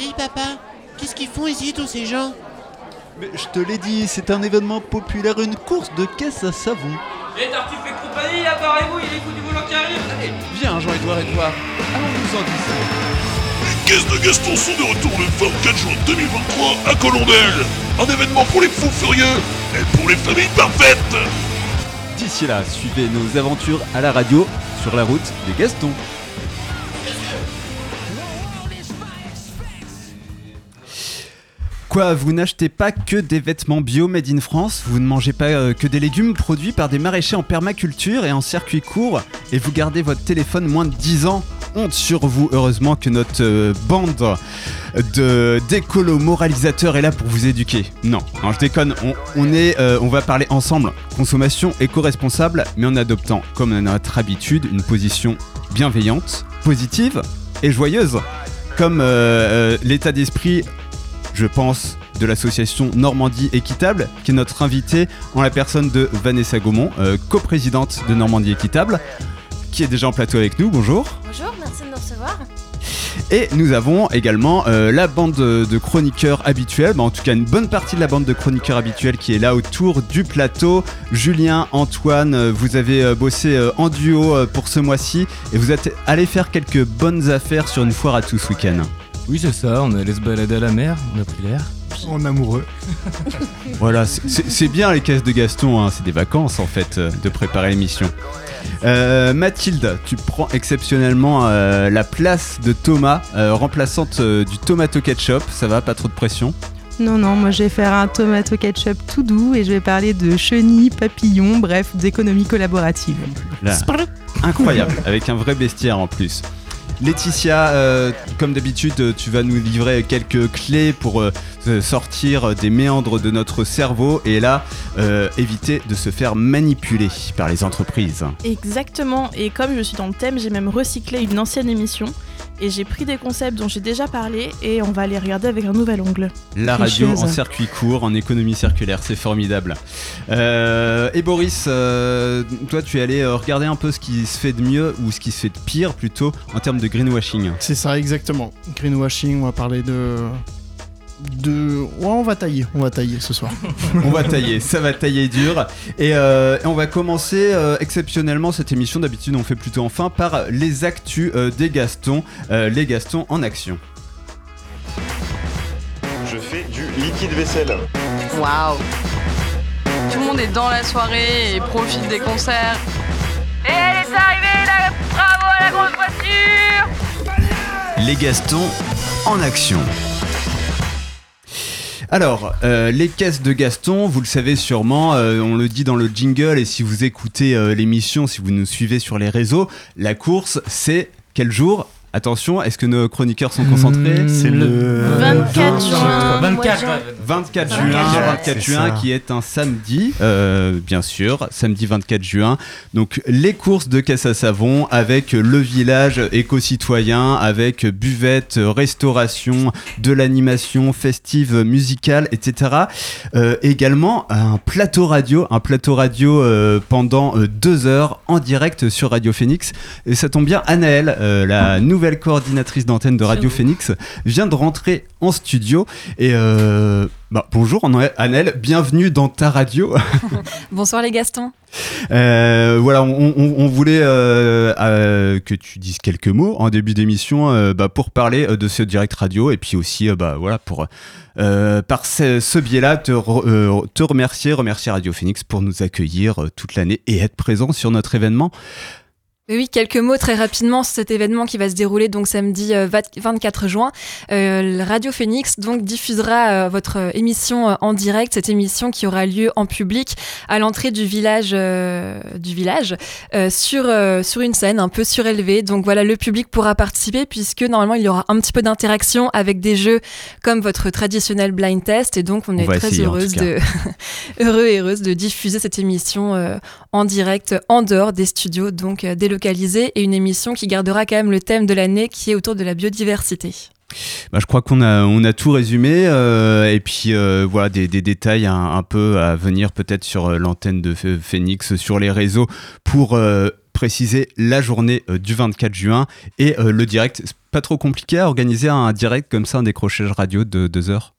Dis papa, qu'est-ce qu'ils font ici tous ces gens? Mais je te l'ai dit, c'est un événement populaire, une course de caisse à savon. Et Tartuffe et compagnie, apparez-vous, il est fou du volant qui arrive Allez Viens, Jean-Edouard Edouard, allons-nous en dire Les caisses de Gaston sont de retour le 24 juin 2023 à Colombelle. Un événement pour les fous furieux et pour les familles parfaites. D'ici là, suivez nos aventures à la radio sur la route des Gastons. Quoi, vous n'achetez pas que des vêtements bio made in France, vous ne mangez pas euh, que des légumes produits par des maraîchers en permaculture et en circuit court, et vous gardez votre téléphone moins de 10 ans? Honte sur vous, heureusement que notre euh, bande de d'écolo moralisateurs est là pour vous éduquer. Non, non je déconne, on, est, euh, on va parler ensemble. Consommation éco-responsable, mais en adoptant, comme à notre habitude, une position bienveillante, positive et joyeuse, comme l'état d'esprit je pense, de l'association Normandie Équitable, qui est notre invitée en la personne de Vanessa Gaumont, euh, coprésidente de Normandie Équitable, qui est déjà en plateau avec nous. Bonjour. Bonjour, merci de nous recevoir. Et nous avons également euh, la bande de, chroniqueurs habituels, bah, en tout cas une bonne partie de la bande de chroniqueurs habituels qui est là autour du plateau. Julien, Antoine, euh, vous avez bossé en duo pour ce mois-ci et vous êtes allé faire quelques bonnes affaires sur une foire à tous ce week-end. Oui, c'est ça, on est allé se balader à la mer, on a pris l'air. En amoureux. Voilà, c'est- bien les caisses de Gaston, hein, c'est des vacances en fait euh, de préparer l'émission. Euh, Mathilde, tu prends exceptionnellement euh, la place de Thomas, euh, remplaçante euh, du tomato ketchup, ça va, pas trop de pression? Non, non, moi je vais faire un tomato ketchup tout doux et je vais parler de chenilles, papillons, bref, d'économie collaborative. Là, incroyable, avec un vrai bestiaire en plus. Laetitia, euh, comme d'habitude, tu vas nous livrer quelques clés pour euh, sortir des méandres de notre cerveau et là, euh, éviter de se faire manipuler par les entreprises. Exactement, et comme je suis dans le thème, j'ai même recyclé une ancienne émission. Et j'ai pris des concepts dont j'ai déjà parlé et on va les regarder avec un nouvel angle. La radio en circuit court, en économie circulaire, c'est formidable. Euh, et Boris, euh, toi tu es allé euh, regarder un peu ce qui se fait de mieux ou ce qui se fait de pire plutôt en termes de greenwashing. C'est ça, exactement. Greenwashing, on va parler de. De. Ouais, on va tailler, on va tailler ce soir. On va tailler, ça va tailler dur. Et, euh, et on va commencer euh, exceptionnellement cette émission. D'habitude, on fait plutôt enfin par les actus euh, des Gastons, euh, les Gastons en action. Je fais du liquide vaisselle. Waouh Tout le monde est dans la soirée et profite des concerts. Et elle est arrivée, là Bravo à la grande voiture Les Gastons en action. Alors, euh, les caisses de Gaston, vous le savez sûrement, euh, on le dit dans le jingle et si vous écoutez euh, l'émission, si vous nous suivez sur les réseaux, la course, c'est quel jour? Attention, est-ce que nos chroniqueurs sont concentrés Mmh, C'est le 24 juin. 24, mois de juin. ouais. 24 24 juin, juin. 24 C'est juin ça. qui est un samedi, euh, bien sûr, samedi 24 juin. Donc les courses de caisse à savon avec le village éco-citoyen, avec buvette, restauration, de l'animation festive musicale, etc. Euh, également un plateau radio, un plateau radio euh, pendant deux heures en direct sur Radio Phoenix. Et ça tombe bien, Anaëlle, euh, la nouvelle coordinatrice d'antenne de Radio. Phoenix, vient de rentrer en studio. Et euh, bah, bonjour Anaëlle, bienvenue dans ta radio. Bonsoir les Gastons. Euh, voilà, on, on- on voulait euh, euh, que tu dises quelques mots en début d'émission bah, pour parler de ce direct radio et puis aussi bah, voilà, pour par ce, ce biais-là te, re- te remercier, remercier Radio Phoenix pour nous accueillir toute l'année et être présent sur notre événement. Oui, oui, quelques mots très rapidement sur cet événement qui va se dérouler donc samedi euh, 20 24 juin. Euh, le Radio Phoenix donc diffusera euh, votre euh, émission euh, en direct, cette émission qui aura lieu en public à l'entrée du village euh, du village euh, sur euh, sur une scène un peu surélevée. Donc voilà, le public pourra participer puisque normalement il y aura un petit peu d'interaction avec des jeux comme votre traditionnel blind test et donc on est très essayer, heureuse de heureux et heureuse de diffuser cette émission euh, en direct en dehors des studios, donc euh, et une émission qui gardera quand même le thème de l'année qui est autour de la biodiversité. Bah, je crois qu'on a, on a tout résumé euh, et puis euh, voilà des, des détails un, un peu à venir peut-être sur euh, l'antenne de Ph- Phoenix, sur les réseaux pour euh, préciser la journée du 24 juin et le direct. C'est pas trop compliqué à organiser un direct comme ça, un décrochage radio de deux heures?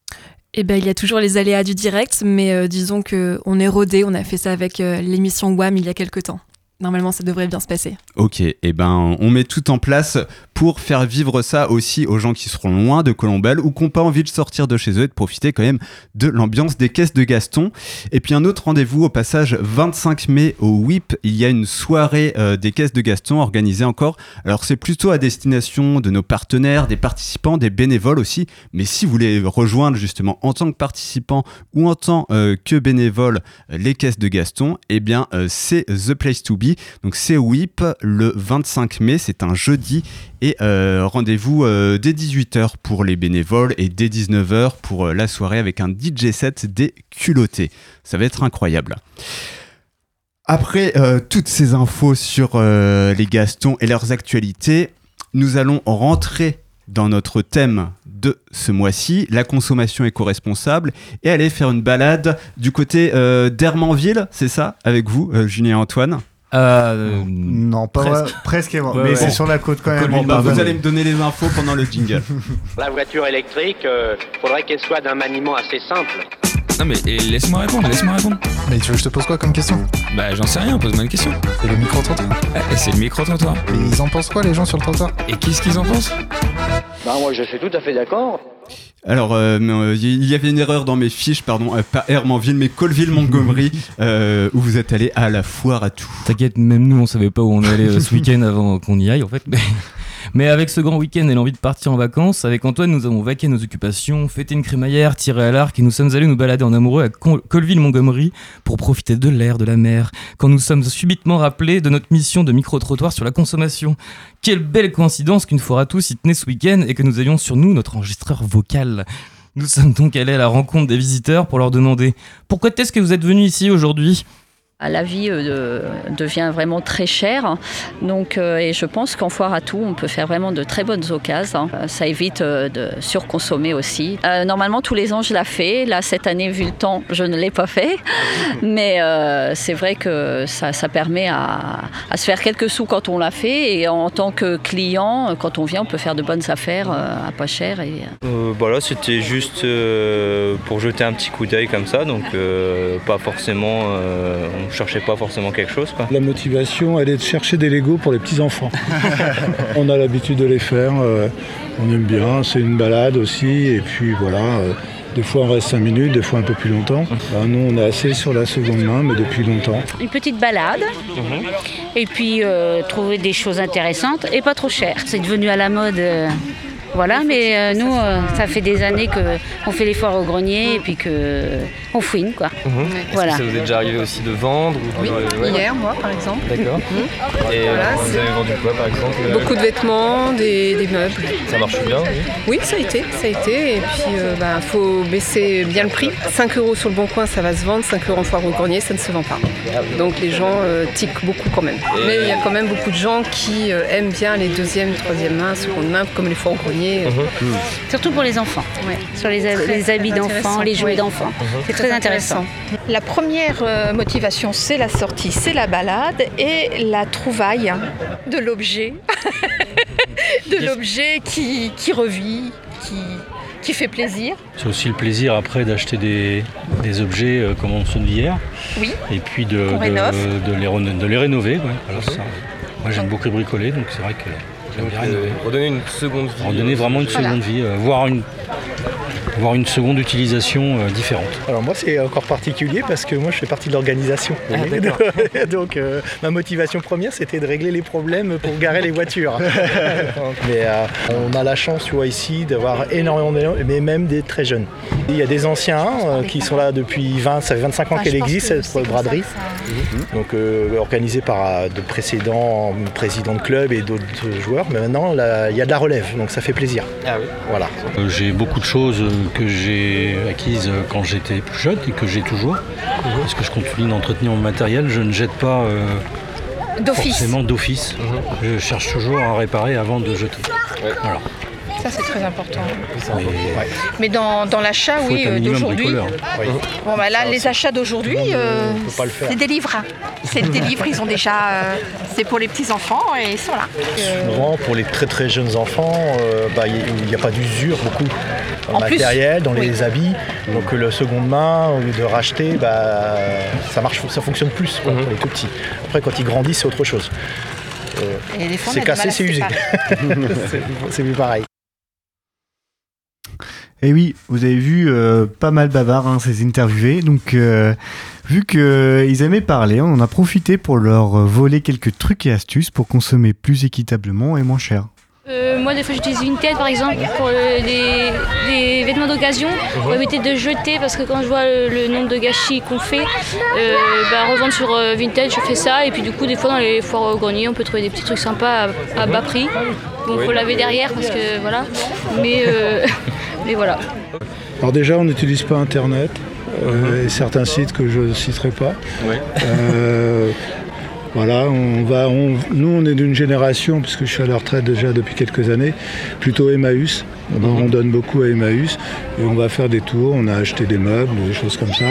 Eh ben, il y a toujours les aléas du direct, mais disons que on est rodé. On a fait ça avec l'émission WAM il y a quelques temps. Normalement, ça devrait bien se passer. Ok, et eh ben on met tout en place pour faire vivre ça aussi aux gens qui seront loin de Colombelle ou qui n'ont pas envie de sortir de chez eux et de profiter quand même de l'ambiance des caisses de Gaston. Et puis un autre rendez-vous au passage 25 mai au WIP, il y a une soirée euh, des caisses de Gaston organisée encore. Alors c'est plutôt à destination de nos partenaires, des participants, des bénévoles aussi. Mais si vous voulez rejoindre justement en tant que participant ou en tant euh, que bénévole les caisses de Gaston, eh bien euh, c'est The Place to Be. Donc c'est WIP le 25 mai, c'est un jeudi. Et euh, rendez-vous euh, dès 18h pour les bénévoles et dès 19h pour euh, la soirée avec un DJ set des culottés. Ça va être incroyable. Après toutes ces infos sur les Gastons et leurs actualités, nous allons rentrer dans notre thème de ce mois-ci, la consommation éco-responsable, et aller faire une balade du côté d'Hermanville, c'est ça, avec vous, Julien et Antoine? Euh, non, pas presque, presque mais c'est sur la côte quand même. Bah, vous allez me donner les infos pendant le jingle. la voiture électrique, euh, faudrait qu'elle soit d'un maniement assez simple. Non mais laisse-moi répondre, laisse-moi répondre. Mais tu veux que je te pose quoi comme question? Bah j'en sais rien, pose-moi une question. C'est le micro-trottoir eh, C'est le micro-trottoir. Mais ils en pensent quoi les gens sur le trottoir? Et qu'est-ce qu'ils en pensent? Bah moi je suis tout à fait d'accord. Alors, euh, euh, il y avait une erreur dans mes fiches, pardon, euh, pas Hermanville, mais Colville-Montgomery, où vous êtes allé à la foire à tout. T'inquiète, même nous, on savait pas où on allait ce week-end avant qu'on y aille, en fait. Mais avec ce grand week-end et l'envie de partir en vacances, avec Antoine, nous avons vaqué nos occupations, fêté une crémaillère, tiré à l'arc et nous sommes allés nous balader en amoureux à Colville-Montgomery pour profiter de l'air, de la mer, quand nous sommes subitement rappelés de notre mission de micro-trottoir sur la consommation. Quelle belle coïncidence qu'une fois à tous y tenait ce week-end et que nous ayons sur nous notre enregistreur vocal. Nous sommes donc allés à la rencontre des visiteurs pour leur demander Pourquoi est-ce que vous êtes venus ici aujourd'hui? La vie euh, devient vraiment très chère. Donc, euh, et je pense qu'en foire à tout, on peut faire vraiment de très bonnes occasions. Euh, ça évite de surconsommer aussi. normalement, tous les ans, je l'ai fait. Là, cette année, vu le temps, je ne l'ai pas fait. Mais c'est vrai que ça, permet à, se faire quelques sous quand on l'a fait. Et en tant que client, quand on vient, on peut faire de bonnes affaires à pas cher. Et... voilà, c'était juste pour jeter un petit coup d'œil comme ça. Donc, pas forcément ne cherchais pas forcément quelque chose. La motivation, elle est de chercher des Legos pour les petits-enfants. on a l'habitude de les faire, euh, on aime bien, c'est une balade aussi, et puis voilà. Euh, des fois on reste 5 minutes, des fois un peu plus longtemps. Bah, nous on est assez sur la seconde main, mais depuis longtemps. Une petite balade, mhm. et puis euh, trouver des choses intéressantes et pas trop cher. C'est devenu à la mode voilà, mais euh, nous, euh, ça fait des années qu'on fait l'effort au grenier et puis qu'on fouine, quoi. Mhm. Voilà. ça vous est déjà arrivé aussi de vendre Oui, hier, moi, par exemple. D'accord. Mhm. Et euh, vous avez vendu quoi, par exemple Beaucoup de vêtements, des, meubles. Ça marche bien, oui Oui, ça a été, ça a été. Et puis, il bah, faut baisser bien le prix. 5 euros sur le bon coin, ça va se vendre. 5 euros en foire au grenier, ça ne se vend pas. Donc les gens tiquent beaucoup quand même. Mais il y a quand même beaucoup de gens qui aiment bien les deuxième, troisième mains, seconde main, comme les foires au grenier Mhm. Surtout pour les enfants, sur les, habits d'enfants, les jouets d'enfants. Mhm. C'est très, intéressant. La première euh, motivation, c'est la sortie, c'est la balade et la trouvaille de l'objet, de l'objet qui, revit, qui, qui fait plaisir. C'est aussi le plaisir après d'acheter des, objets euh, comme on se dit hier. Oui. Et puis de, de, les, de les rénover. Moi j'aime beaucoup bricoler, donc c'est vrai que euh, redonner une seconde vie. Redonner vraiment une seconde vie, euh, voire une avoir une seconde utilisation euh, différente. Alors moi c'est encore particulier parce que moi je fais partie de l'organisation. Ah, Donc euh, ma motivation première c'était de régler les problèmes pour garer les voitures. mais euh, on a la chance tu vois ici d'avoir énormément d'éléments, mais même des très jeunes. Il y a des anciens qui sont là depuis 20, ça fait 25 ans qu'elle existe cette braderie. Donc organisée par de précédents présidents de club et d'autres joueurs. Mais maintenant il y a de la relève, donc ça fait plaisir. Ah oui. Voilà. J'ai beaucoup de choses que j'ai acquises quand j'étais plus jeune et que j'ai toujours. Parce que je continue d'entretenir mon matériel, je ne jette pas euh, d'office. forcément d'office. Je cherche toujours à réparer avant de jeter. Voilà. Ça, c'est très important. Mais dans, dans l'achat, oui, euh, d'aujourd'hui. Oui. Bon, bah là, les achats d'aujourd'hui, euh, faire. c'est des livres. C'est des livres, ils ont déjà. euh, c'est pour les petits-enfants et ils sont là. Euh, Souvent, pour les très très jeunes enfants, euh, bah, il n'y a pas d'usure beaucoup en, En plus, matériel, dans oui. les habits. Donc le seconde main, au lieu de racheter, bah, ça marche, ça fonctionne plus quoi, pour les tout petits. Après, quand ils grandissent, c'est autre chose. Euh, c'est cassé, c'est usé. c'est plus pareil. Et oui, vous avez vu euh, pas mal bavard hein, ces interviewés. Donc, euh, vu qu'ils aimaient parler, on en a profité pour leur voler quelques trucs et astuces pour consommer plus équitablement et moins cher. Euh, moi, des fois, j'utilise Vinted par exemple pour des, des vêtements d'occasion pour éviter de jeter parce que quand je vois le, le nombre de gâchis qu'on fait, euh, bah, revendre sur euh, Vinted, je fais ça. Et puis, du coup, des fois, dans les foires au grenier, on peut trouver des petits trucs sympas à, à bas prix. Bon, faut laver derrière parce que voilà. Mais, mais voilà. Alors déjà, on n'utilise pas Internet euh, et certains sites que je ne citerai pas. Euh, voilà, on va, on- nous on est d'une génération, puisque je suis à la retraite déjà depuis quelques années, plutôt Emmaüs. On, on donne beaucoup à Emmaüs et on va faire des tours, on a acheté des meubles, des choses comme ça.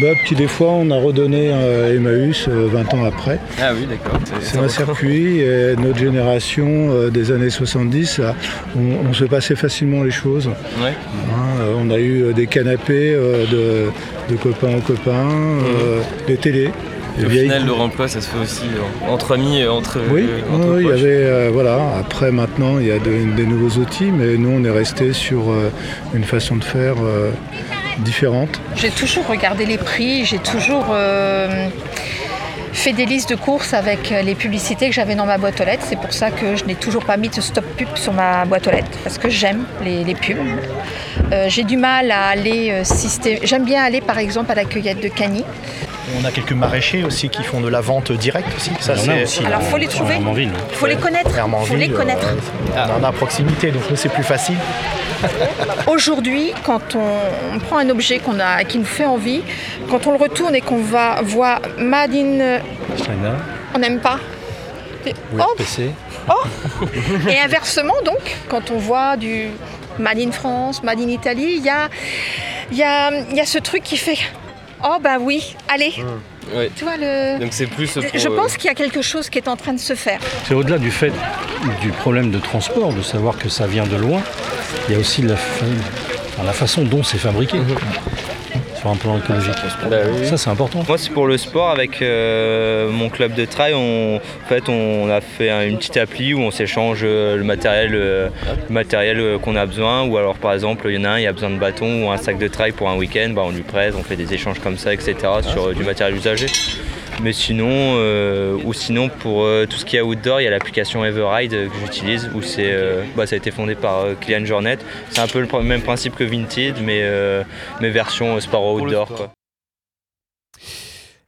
Meubles qui des fois on a redonné à Emmaüs euh, 20 ans après. Ah oui, d'accord. C'est un circuit et notre génération euh, des années 70, ça, on, on se passait facilement les choses. Ouais. Hein, euh, on a eu euh, des canapés euh, de, de copains en copains, euh, des télés. Au final, le remploi, ça se fait aussi euh, entre amis, euh, entre. oui, euh, entre oui, il y avait euh, voilà. Après maintenant, il y a de- des nouveaux outils, mais nous on est resté sur euh, une façon de faire euh, différente. J'ai toujours regardé les prix, j'ai toujours euh, fait des listes de courses avec euh, les publicités que j'avais dans ma boîte aux lettres. C'est pour ça que je n'ai toujours pas mis de stop pub sur ma boîte aux lettres, parce que j'aime les, les pubs. Euh, j'ai du mal à aller euh, systé- J'aime bien aller par exemple à la cueillette de Cagny. On a quelques maraîchers aussi qui font de la vente directe aussi. Ça, Il y en a c'est- aussi, Alors faut les trouver, Hermanville. faut les connaître, faut Hermanville, les connaître. euh, on en a à proximité, donc nous c'est plus facile. Aujourd'hui, quand on, on prend un objet qu'on a, qui nous fait envie, quand on le retourne et qu'on va voir Made in, China, on n'aime pas. Oh. Oh Et inversement, donc, quand on voit du Made in France, Made in Italie, il y a, il y, a, il y a ce truc qui fait Oh, bah oui, allez Ouais. Tu vois, le... Donc c'est plus. pour, Je euh, pense qu'il y a quelque chose qui est en train de se faire. C'est au-delà du fait du problème de transport, de savoir que ça vient de loin, il y a aussi la, fa- enfin, la façon dont c'est fabriqué. Sur un plan écologique. Ça c'est important. Moi c'est pour le sport avec euh, mon club de trail. On, en fait on a fait un- une petite appli où on s'échange euh, le matériel, euh, le matériel qu'on a besoin. Ou alors par exemple il y en a un, il a besoin de bâton ou un sac de trail pour un week-end, bah, on lui prête, on fait des échanges comme ça, etc. sur euh, du matériel usagé. Mais sinon, euh, ou sinon pour euh, tout ce qui est outdoor, il y a l'application Everride euh, que j'utilise où c'est, euh, bah, ça a été fondé par euh, Kylian Jornet. C'est un peu le même principe que Vinted, mais, euh, mais version euh, sport outdoor. Quoi.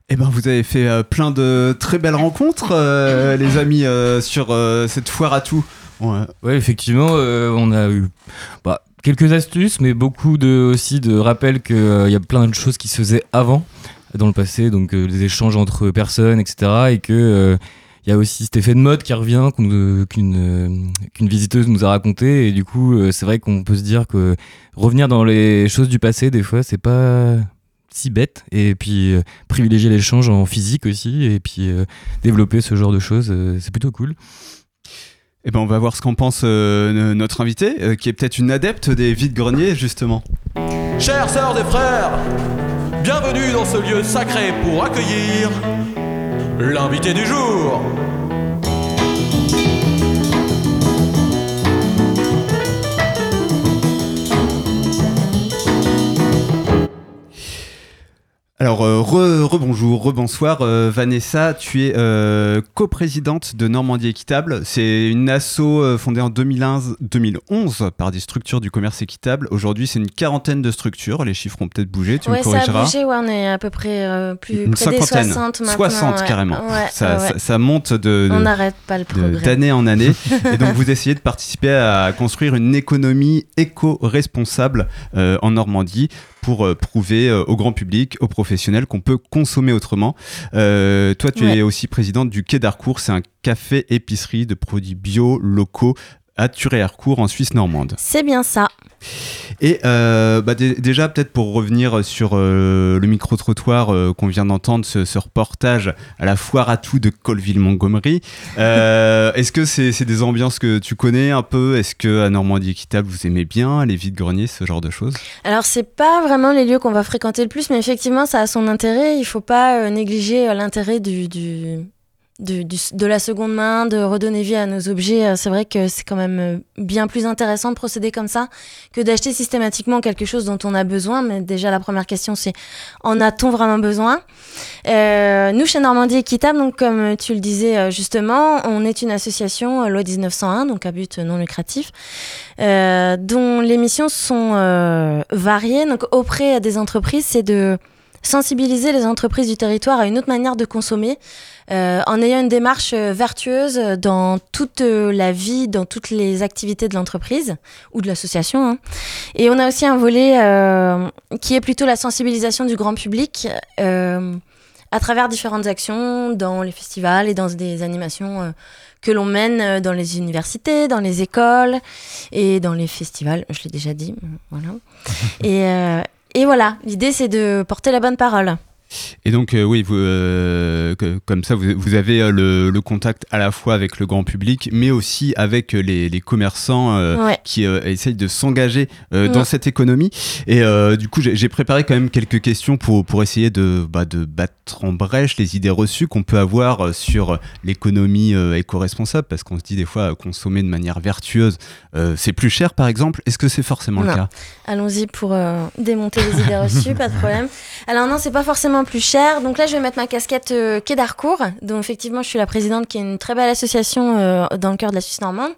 Eh ben, vous avez fait euh, plein de très belles rencontres, euh, les amis, euh, sur euh, cette foire à tout. Ouais. Ouais, effectivement, euh, on a eu bah, quelques astuces, mais beaucoup de, aussi de rappels qu'il y a plein de choses qui se faisaient avant, dans le passé, donc euh, les échanges entre personnes, etc. Et que euh, il y a aussi cet effet de mode qui revient, qu'une euh, qu'une visiteuse nous a raconté. Et du coup, euh, c'est vrai qu'on peut se dire que revenir dans les choses du passé, des fois, c'est pas si bête. Et puis euh, privilégier l'échange en physique aussi, et puis euh, développer ce genre de choses, euh, c'est plutôt cool. Eh ben, on va voir ce qu'en pense euh, notre invité, euh, qui est peut-être une adepte des vides-greniers, justement. Chères sœurs et frères, bienvenue dans ce lieu sacré pour accueillir l'invité du jour. Alors, euh, re- rebonjour, rebonsoir. Euh, Vanessa, tu es euh, coprésidente de Normandie Équitable. C'est une asso euh, fondée en 2011, 2011 par des structures du commerce équitable. Aujourd'hui, c'est une quarantaine de structures. Les chiffres ont peut-être bougé, tu ouais, me ça a corrigeras. bougé, ouais, on est à peu près plus Une près des cinquantaine. 60 maintenant. 60 ouais. carrément. Ça, ça- monte de, de- On n'arrête pas le progrès. d'année en année. Et donc, vous essayez de participer à construire une économie éco-responsable euh, en Normandie pour euh, prouver euh, au grand public, aux professionnels qu'on peut consommer autrement. Euh, toi, tu Ouais. es aussi présidente du Quai d'Harcourt. C'est un café-épicerie de produits bio, locaux, à Turéhercourt en Suisse normande. C'est bien ça. Et euh, bah, dé- déjà, peut-être pour revenir sur euh, le micro-trottoir euh, qu'on vient d'entendre, ce, ce reportage à la foire à tout de Colville-Montgomery, est-ce que c'est des ambiances que tu connais un peu? Est-ce que à Normandie Équitable, vous aimez bien les vides-greniers, ce genre de choses? Alors, c'est pas vraiment les lieux qu'on va fréquenter le plus, mais effectivement, ça a son intérêt. Il faut pas négliger l'intérêt du, du, du- du- de la seconde main, de redonner vie à nos objets. Euh, C'est vrai que c'est quand même euh, bien plus intéressant de procéder comme ça que d'acheter systématiquement quelque chose dont on a besoin. Mais déjà, la première question, c'est en a-t-on vraiment besoin? Euh, Nous, chez Normandie Équitable, donc, comme tu le disais euh, justement, on est une association loi 1901, donc à but non lucratif, euh, dont les missions sont euh, variées. Donc, auprès des entreprises, c'est de sensibiliser les entreprises du territoire à une autre manière de consommer, euh, en ayant une démarche euh, vertueuse dans toute euh, la vie, dans toutes les activités de l'entreprise ou de l'association. hein. Et on a aussi un volet euh, qui est plutôt la sensibilisation du grand public. euh, à travers différentes actions dans les festivals et dans des animations euh, que l'on mène dans les universités, dans les écoles et dans les festivals, je l'ai déjà dit, voilà. et, euh, et voilà, l'idée c'est de porter la bonne parole. Et donc, euh, oui, vous, euh, que- comme ça, vous, vous avez euh, le, le contact à la fois avec le grand public, mais aussi avec les, les commerçants euh, Ouais. qui essayent de s'engager Ouais. dans cette économie. Et du coup, j'ai préparé quand même quelques questions pour, pour essayer de, bah, de battre en brèche les idées reçues qu'on peut avoir sur l'économie éco-responsable, parce qu'on se dit des fois, consommer de manière vertueuse, c'est plus cher, par exemple. Est-ce que c'est forcément le cas? Allons-y pour démonter les idées reçues, pas de problème. Alors non, c'est pas forcément plus cher. Donc là, je vais mettre ma casquette euh, Quai d'Harcourt, dont effectivement, je suis la présidente, qui est une très belle association euh, dans le cœur de la Suisse normande.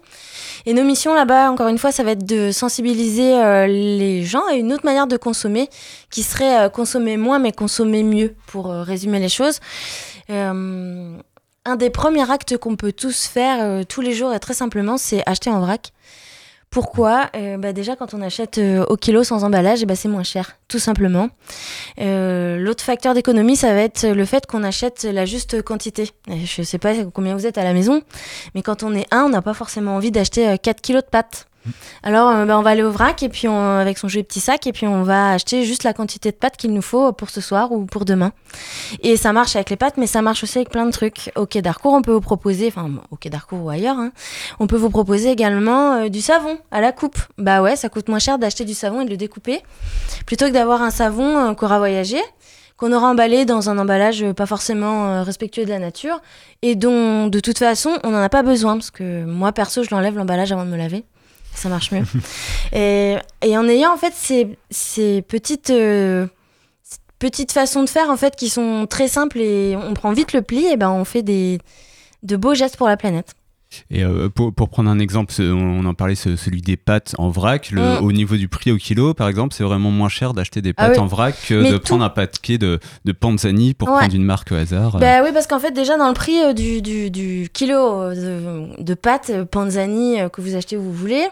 Et nos missions là-bas, encore une fois, ça va être de sensibiliser euh, les gens à une autre manière de consommer, qui serait euh, consommer moins, mais consommer mieux, pour résumer les choses. Un des premiers actes qu'on peut tous faire tous les jours, et très simplement, c'est acheter en vrac. Pourquoi? Euh, bah Déjà, quand on achète euh, au kilo sans emballage, eh ben, c'est moins cher, tout simplement. Euh, L'autre facteur d'économie, ça va être le fait qu'on achète la juste quantité. Et je sais pas combien vous êtes à la maison, mais quand on est un, on n'a pas forcément envie d'acheter euh, 4 kilos de pâtes. Alors, euh, bah, on va aller au vrac et puis on, avec son joli petit sac et puis on va acheter juste la quantité de pâtes qu'il nous faut pour ce soir ou pour demain. Et ça marche avec les pâtes, mais ça marche aussi avec plein de trucs. Au Quai d'Harcourt, on peut vous proposer, enfin au Quai d'Harcourt ou ailleurs, hein, on peut vous proposer également euh, du savon à la coupe. Bah ouais, ça coûte moins cher d'acheter du savon et de le découper plutôt que d'avoir un savon euh, qu'aura voyagé qu'on aura emballé dans un emballage euh, pas forcément respectueux de la nature et dont de toute façon on n'en a pas besoin parce que moi perso je l'enlève l'emballage avant de me laver ça marche mieux. Et, en ayant en fait ces, petites euh, petites façons de faire en fait qui sont très simples et on prend vite le pli et ben on fait des de beaux gestes pour la planète Et euh, pour, pour prendre un exemple, on en parlait, ce- celui des pâtes en vrac. Le, Mm. Au niveau du prix au kilo, par exemple, c'est vraiment moins cher d'acheter des Ah pâtes oui. en vrac que Mais de tout- prendre un paquet de, de Panzani pour Ouais. prendre une marque au hasard. Bah oui, parce qu'en fait, déjà, dans le prix euh, du, du, du kilo euh, de, de pâtes Panzani que vous achetez où vous voulez,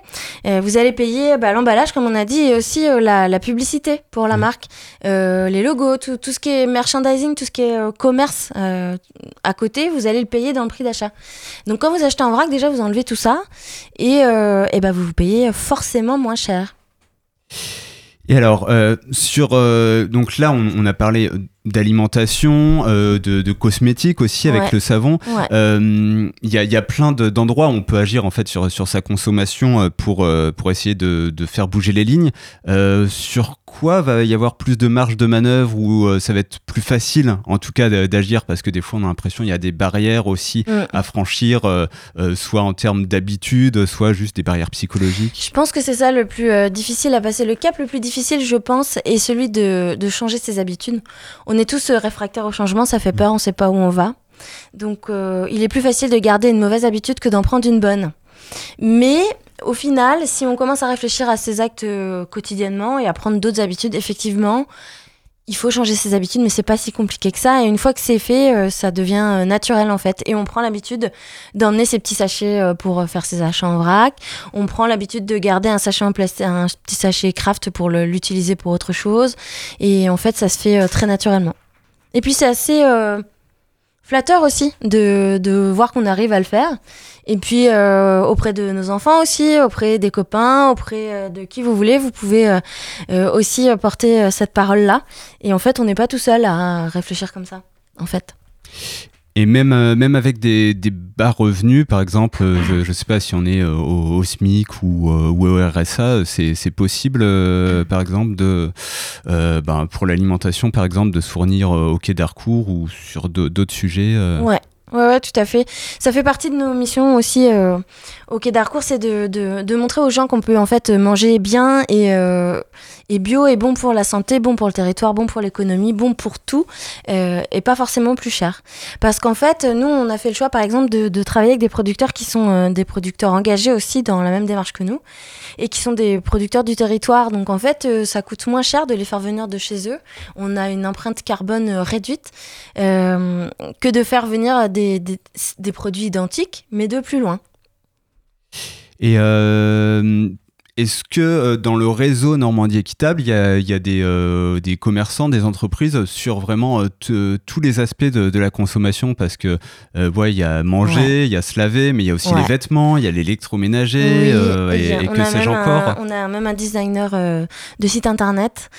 vous allez payer bah, l'emballage, comme on a dit, et aussi la, la publicité pour la marque, euh, les logos, tout, tout ce qui est merchandising, tout ce qui est commerce euh, à côté, vous allez le payer dans le prix d'achat. Donc quand vous achetez en vrac, déjà, vous enlevez tout ça, et, euh, et bah, vous vous payez forcément moins cher. Et alors, euh, sur euh, donc là, on, on a parlé d'alimentation, euh, de, de cosmétiques aussi avec Ouais. le savon. Ouais. Il y, a, y a plein de- d'endroits où on peut agir en fait sur, sur sa consommation pour, pour essayer de, de faire bouger les lignes. Sur quoi va y avoir plus de marge de manœuvre ou euh, ça va être plus facile en tout cas d'agir? Parce que des fois on a l'impression qu'il y a des barrières aussi Mm. à franchir, euh, euh, soit en termes d'habitude, soit juste des barrières psychologiques. Je pense que c'est ça le plus euh, difficile à passer. Le cap le plus difficile, je pense, est celui de, de changer ses habitudes. On est tous réfractaires au changement, ça fait peur, on sait pas où on va. Donc il est plus facile de garder une mauvaise habitude que d'en prendre une bonne. Mais au final, si on commence à réfléchir à ses actes euh, quotidiennement et à prendre d'autres habitudes, effectivement, il faut changer ses habitudes, mais c'est pas si compliqué que ça. Et une fois que c'est fait, euh, ça devient euh, naturel en fait. Et on prend l'habitude d'emmener ses petits sachets pour faire ses achats en vrac. On prend l'habitude de garder un sachet en plastique, un petit sachet craft pour l'utiliser pour autre chose. Et en fait, ça se fait très naturellement. Et puis c'est assez flatteur aussi de, de voir qu'on arrive à le faire. Et puis euh, auprès de nos enfants aussi, auprès des copains, auprès euh, de qui vous voulez, vous pouvez euh, aussi porter cette parole-là. Et en fait, on n'est pas tout seul à réfléchir comme ça, en fait. Et même, euh, même avec des, bas revenus, par exemple, euh, je ne sais pas si on est euh, au, SMIC ou, au RSA, c'est possible, par exemple, de, ben, pour l'alimentation, par exemple, de se fournir au Quai d'Harcourt ou sur d'au- d'autres sujets. Ouais. Ouais, ouais, tout à fait. Ça fait partie de nos missions aussi au Quai d'Harcourt, c'est de, montrer aux gens qu'on peut en fait manger bien et, et bio et bon pour la santé, bon pour le territoire, bon pour l'économie, bon pour tout euh, et pas forcément plus cher. Parce qu'en fait, nous, on a fait le choix par exemple de, travailler avec des producteurs qui sont euh, des producteurs engagés aussi dans la même démarche que nous et qui sont des producteurs du territoire. Donc en fait, euh, ça coûte moins cher de les faire venir de chez eux. On a une empreinte carbone réduite que de faire venir des, produits identiques, mais de plus loin. Et est-ce que euh, dans le réseau Normandie Équitable, il y a, il y a des, euh, des commerçants, des entreprises sur vraiment euh, tous les aspects de, de la consommation? Parce que, euh, ouais, il y a manger, Ouais. il y a se laver, mais il y a aussi Ouais. les vêtements, il y a l'électroménager, Oui, et, et que sais-je encore on a même un designer de site internet.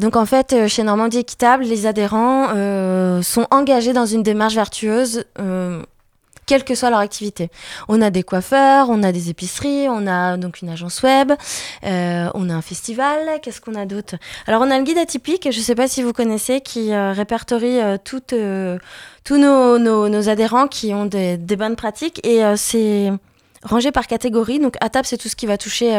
Donc en fait, chez Normandie Équitable, les adhérents sont engagés dans une démarche vertueuse. Quelle que soit leur activité. On a des coiffeurs, on a des épiceries, on a donc une agence web, euh, on a un festival, qu'est-ce qu'on a d'autre? Alors on a le guide atypique, je ne sais pas si vous connaissez, qui euh, répertorie euh, toutes, tous nos, nos- nos adhérents qui ont des, des bonnes pratiques et c'est rangé par catégorie. Donc à table, c'est tout ce qui va toucher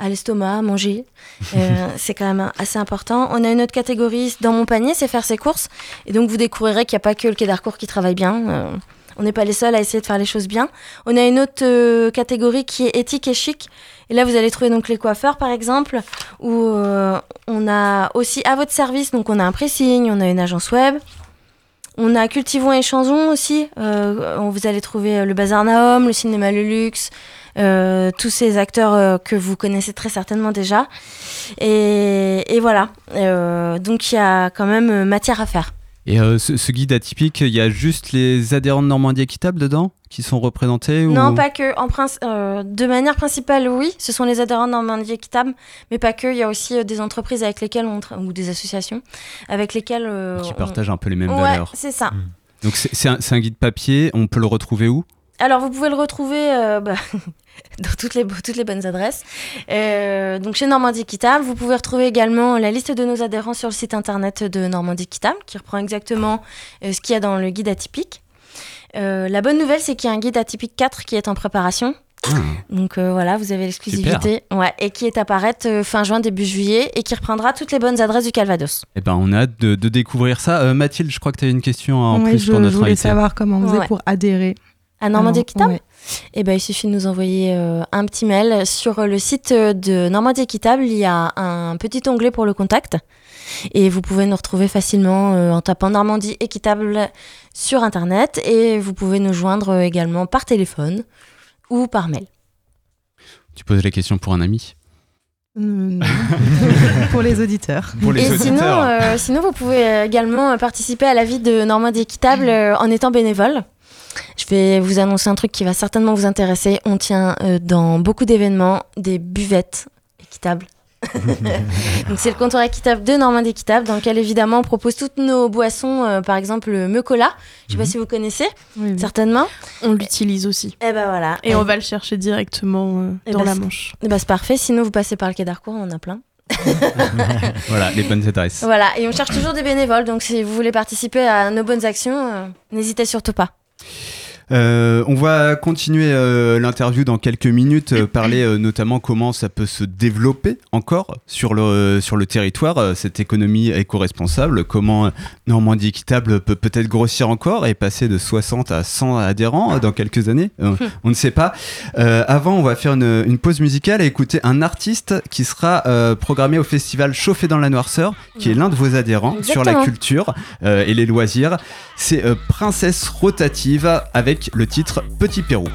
à l'estomac, à manger. Euh, c'est quand même assez important. On a une autre catégorie dans mon panier, c'est faire ses courses. Et donc vous découvrirez qu'il n'y a pas que le Quai d'Harcourt qui travaille bien. Euh, on n'est pas les seuls à essayer de faire les choses bien. On a une autre euh, catégorie qui est éthique et chic. Et là, vous allez trouver donc les coiffeurs, par exemple, où euh, on a aussi à votre service, donc on a un pressing, on a une agence web. On a Cultivons et Chanson aussi. Euh, vous allez trouver euh, le Bazar Naum, le Cinéma Le Luxe, tous ces acteurs que vous connaissez très certainement déjà. Et, et voilà. Donc il y a quand même matière à faire. Et euh, ce, ce guide atypique, il y a juste les adhérents de Normandie Équitable dedans qui sont représentés Non, ou... pas que. En euh, de manière principale, oui, ce sont les adhérents de Normandie Équitable, mais pas que. Il y a aussi euh, des entreprises avec lesquelles on tra- ou des associations avec lesquelles euh, Qui on- partagent un peu les mêmes Ouais, valeurs. c'est ça. Donc c'est c'est un, c'est un guide papier, on peut le retrouver où? Alors, vous pouvez le retrouver euh, bah, dans toutes les, toutes les bonnes adresses. Euh, donc, chez Normandie Équitable, vous pouvez retrouver également la liste de nos adhérents sur le site internet de Normandie Équitable, qui reprend exactement euh, ce qu'il y a dans le guide atypique. Euh, la bonne nouvelle, c'est qu'il y a un guide atypique 4 qui est en préparation. Donc euh, voilà, vous avez l'exclusivité. Ouais, et qui est à paraître euh, fin juin, début juillet, et qui reprendra toutes les bonnes adresses du Calvados. Eh ben, on a hâte de, de découvrir ça. Euh, Mathilde, je crois que tu as une question en Ouais, plus je, pour je notre voulais invité. savoir comment on faisait Ouais. pour adhérer. À Normandie Équitable ouais. Eh ben, il suffit de nous envoyer euh, un petit mail. Sur le site de Normandie Équitable, il y a un petit onglet pour le contact. Et vous pouvez nous retrouver facilement euh, en tapant Normandie Équitable sur Internet. Et vous pouvez nous joindre euh, également par téléphone ou par mail. Tu poses la question pour un ami? Euh, non. pour les auditeurs. Pour les Et sinon, euh, sinon, vous pouvez euh, également euh, participer à la vie de Normandie Équitable euh, en étant bénévole. Je vais vous annoncer un truc qui va certainement vous intéresser. On tient euh, dans beaucoup d'événements des buvettes équitables. Donc c'est le comptoir équitable de Normandie Équitable dans lequel évidemment on propose toutes nos boissons, euh, par exemple le Mecola. Je sais pas si vous connaissez, certainement. On l'utilise aussi. Et ben voilà. Et on va le chercher directement euh, Eh dans ben, la Manche. eh ben, c'est parfait. Sinon vous passez par le quai d'Harcourt, on en a plein. Voilà, les bonnes adresses. Voilà, et on cherche toujours des bénévoles, donc si vous voulez participer à nos bonnes actions, euh, n'hésitez surtout pas. Yeah. Euh, on va continuer euh, l'interview dans quelques minutes, euh, parler notamment comment ça peut se développer encore sur le, sur le territoire, cette économie éco-responsable, comment Normandie Équitable peut peut-être grossir encore et passer de 60 à 100 adhérents dans quelques années, Euh, on ne sait pas. Avant, on va faire une, une pause musicale et écouter un artiste qui sera programmé au festival Chauffé dans la Noirceur, qui est l'un de vos adhérents sur la culture et les loisirs. C'est Princesse Rotative avec le titre Petit Pérou.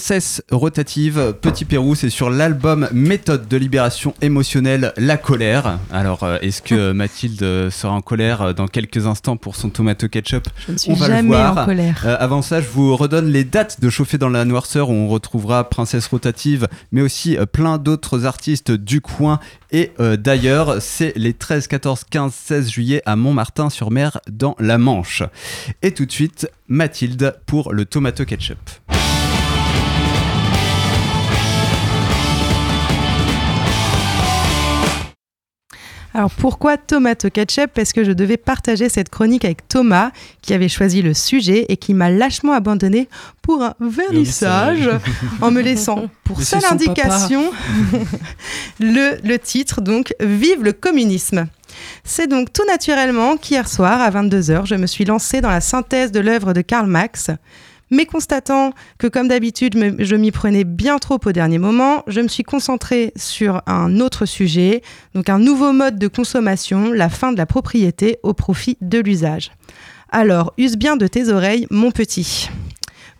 Princesse rotative, Petit Pérou, c'est sur l'album Méthode de libération émotionnelle, La colère. Alors, euh, est-ce que Mathilde euh, sera en colère euh, dans quelques instants pour son tomato ketchup? Je ne suis On va le jamais voir. en colère. Euh, avant ça, je vous redonne les dates de Chauffer dans la noirceur où on retrouvera Princesse rotative, mais aussi plein d'autres artistes du coin et euh, d'ailleurs. C'est les 13, 14, 15, 16 juillet à Montmartin-sur-Mer dans la Manche. Et tout de suite, Mathilde pour le tomato ketchup. Alors pourquoi Tomato Ketchup? Parce que je devais partager cette chronique avec Thomas, qui avait choisi le sujet et qui m'a lâchement abandonné pour un vernissage, en me laissant pour seule indication le, le titre, donc Vive le communisme. C'est donc tout naturellement qu'hier soir, à 22h, je me suis lancée dans la synthèse de l'œuvre de Karl Marx. Mais constatant que, comme d'habitude, je m'y prenais bien trop au dernier moment, je me suis concentrée sur un autre sujet, donc un nouveau mode de consommation, la fin de la propriété au profit de l'usage. Alors, use bien de tes oreilles, mon petit.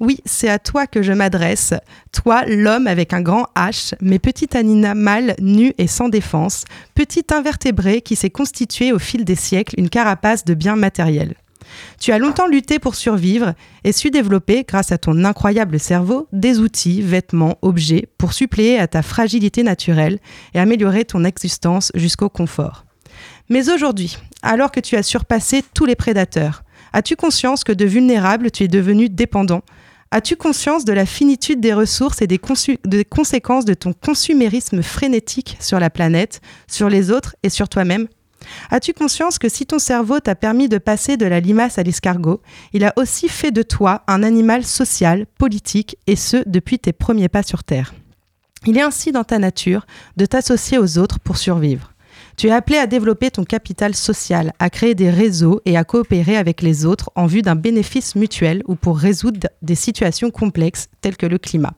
Oui, c'est à toi que je m'adresse, toi, l'homme avec un grand H, mais petit animal nu et sans défense, petit invertébré qui s'est constitué au fil des siècles une carapace de biens matériels. Tu as longtemps lutté pour survivre et su développer, grâce à ton incroyable cerveau, des outils, vêtements, objets pour suppléer à ta fragilité naturelle et améliorer ton existence jusqu'au confort. Mais aujourd'hui, alors que tu as surpassé tous les prédateurs, as-tu conscience que de vulnérable tu es devenu dépendant? As-tu conscience de la finitude des ressources et des, conséquences de ton consumérisme frénétique sur la planète, sur les autres et sur toi-même? As-tu conscience que si ton cerveau t'a permis de passer de la limace à l'escargot, il a aussi fait de toi un animal social, politique, et ce depuis tes premiers pas sur Terre? Il est ainsi dans ta nature de t'associer aux autres pour survivre. Tu es appelé à développer ton capital social, à créer des réseaux et à coopérer avec les autres en vue d'un bénéfice mutuel ou pour résoudre des situations complexes telles que le climat.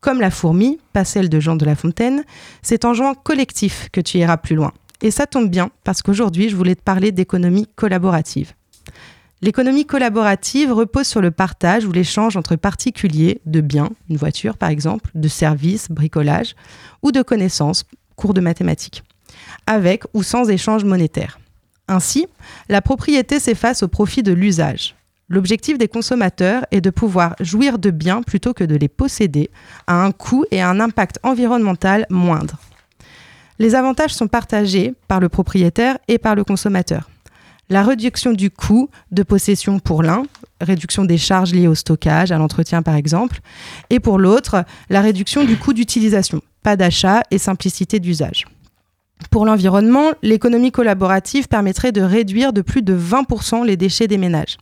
Comme la fourmi, pas celle de Jean de La Fontaine, c'est en jouant collectif que tu iras plus loin. Et ça tombe bien parce qu'aujourd'hui, je voulais te parler d'économie collaborative. L'économie collaborative repose sur le partage ou l'échange entre particuliers de biens, une voiture par exemple, de services, bricolage, ou de connaissances, cours de mathématiques, avec ou sans échange monétaire. Ainsi, la propriété s'efface au profit de l'usage. L'objectif des consommateurs est de pouvoir jouir de biens plutôt que de les posséder à un coût et à un impact environnemental moindre. Les avantages sont partagés par le propriétaire et par le consommateur. La réduction du coût de possession pour l'un, réduction des charges liées au stockage, à l'entretien par exemple, et pour l'autre, la réduction du coût d'utilisation, pas d'achat et simplicité d'usage. Pour l'environnement, l'économie collaborative permettrait de réduire de plus de 20% les déchets des ménages.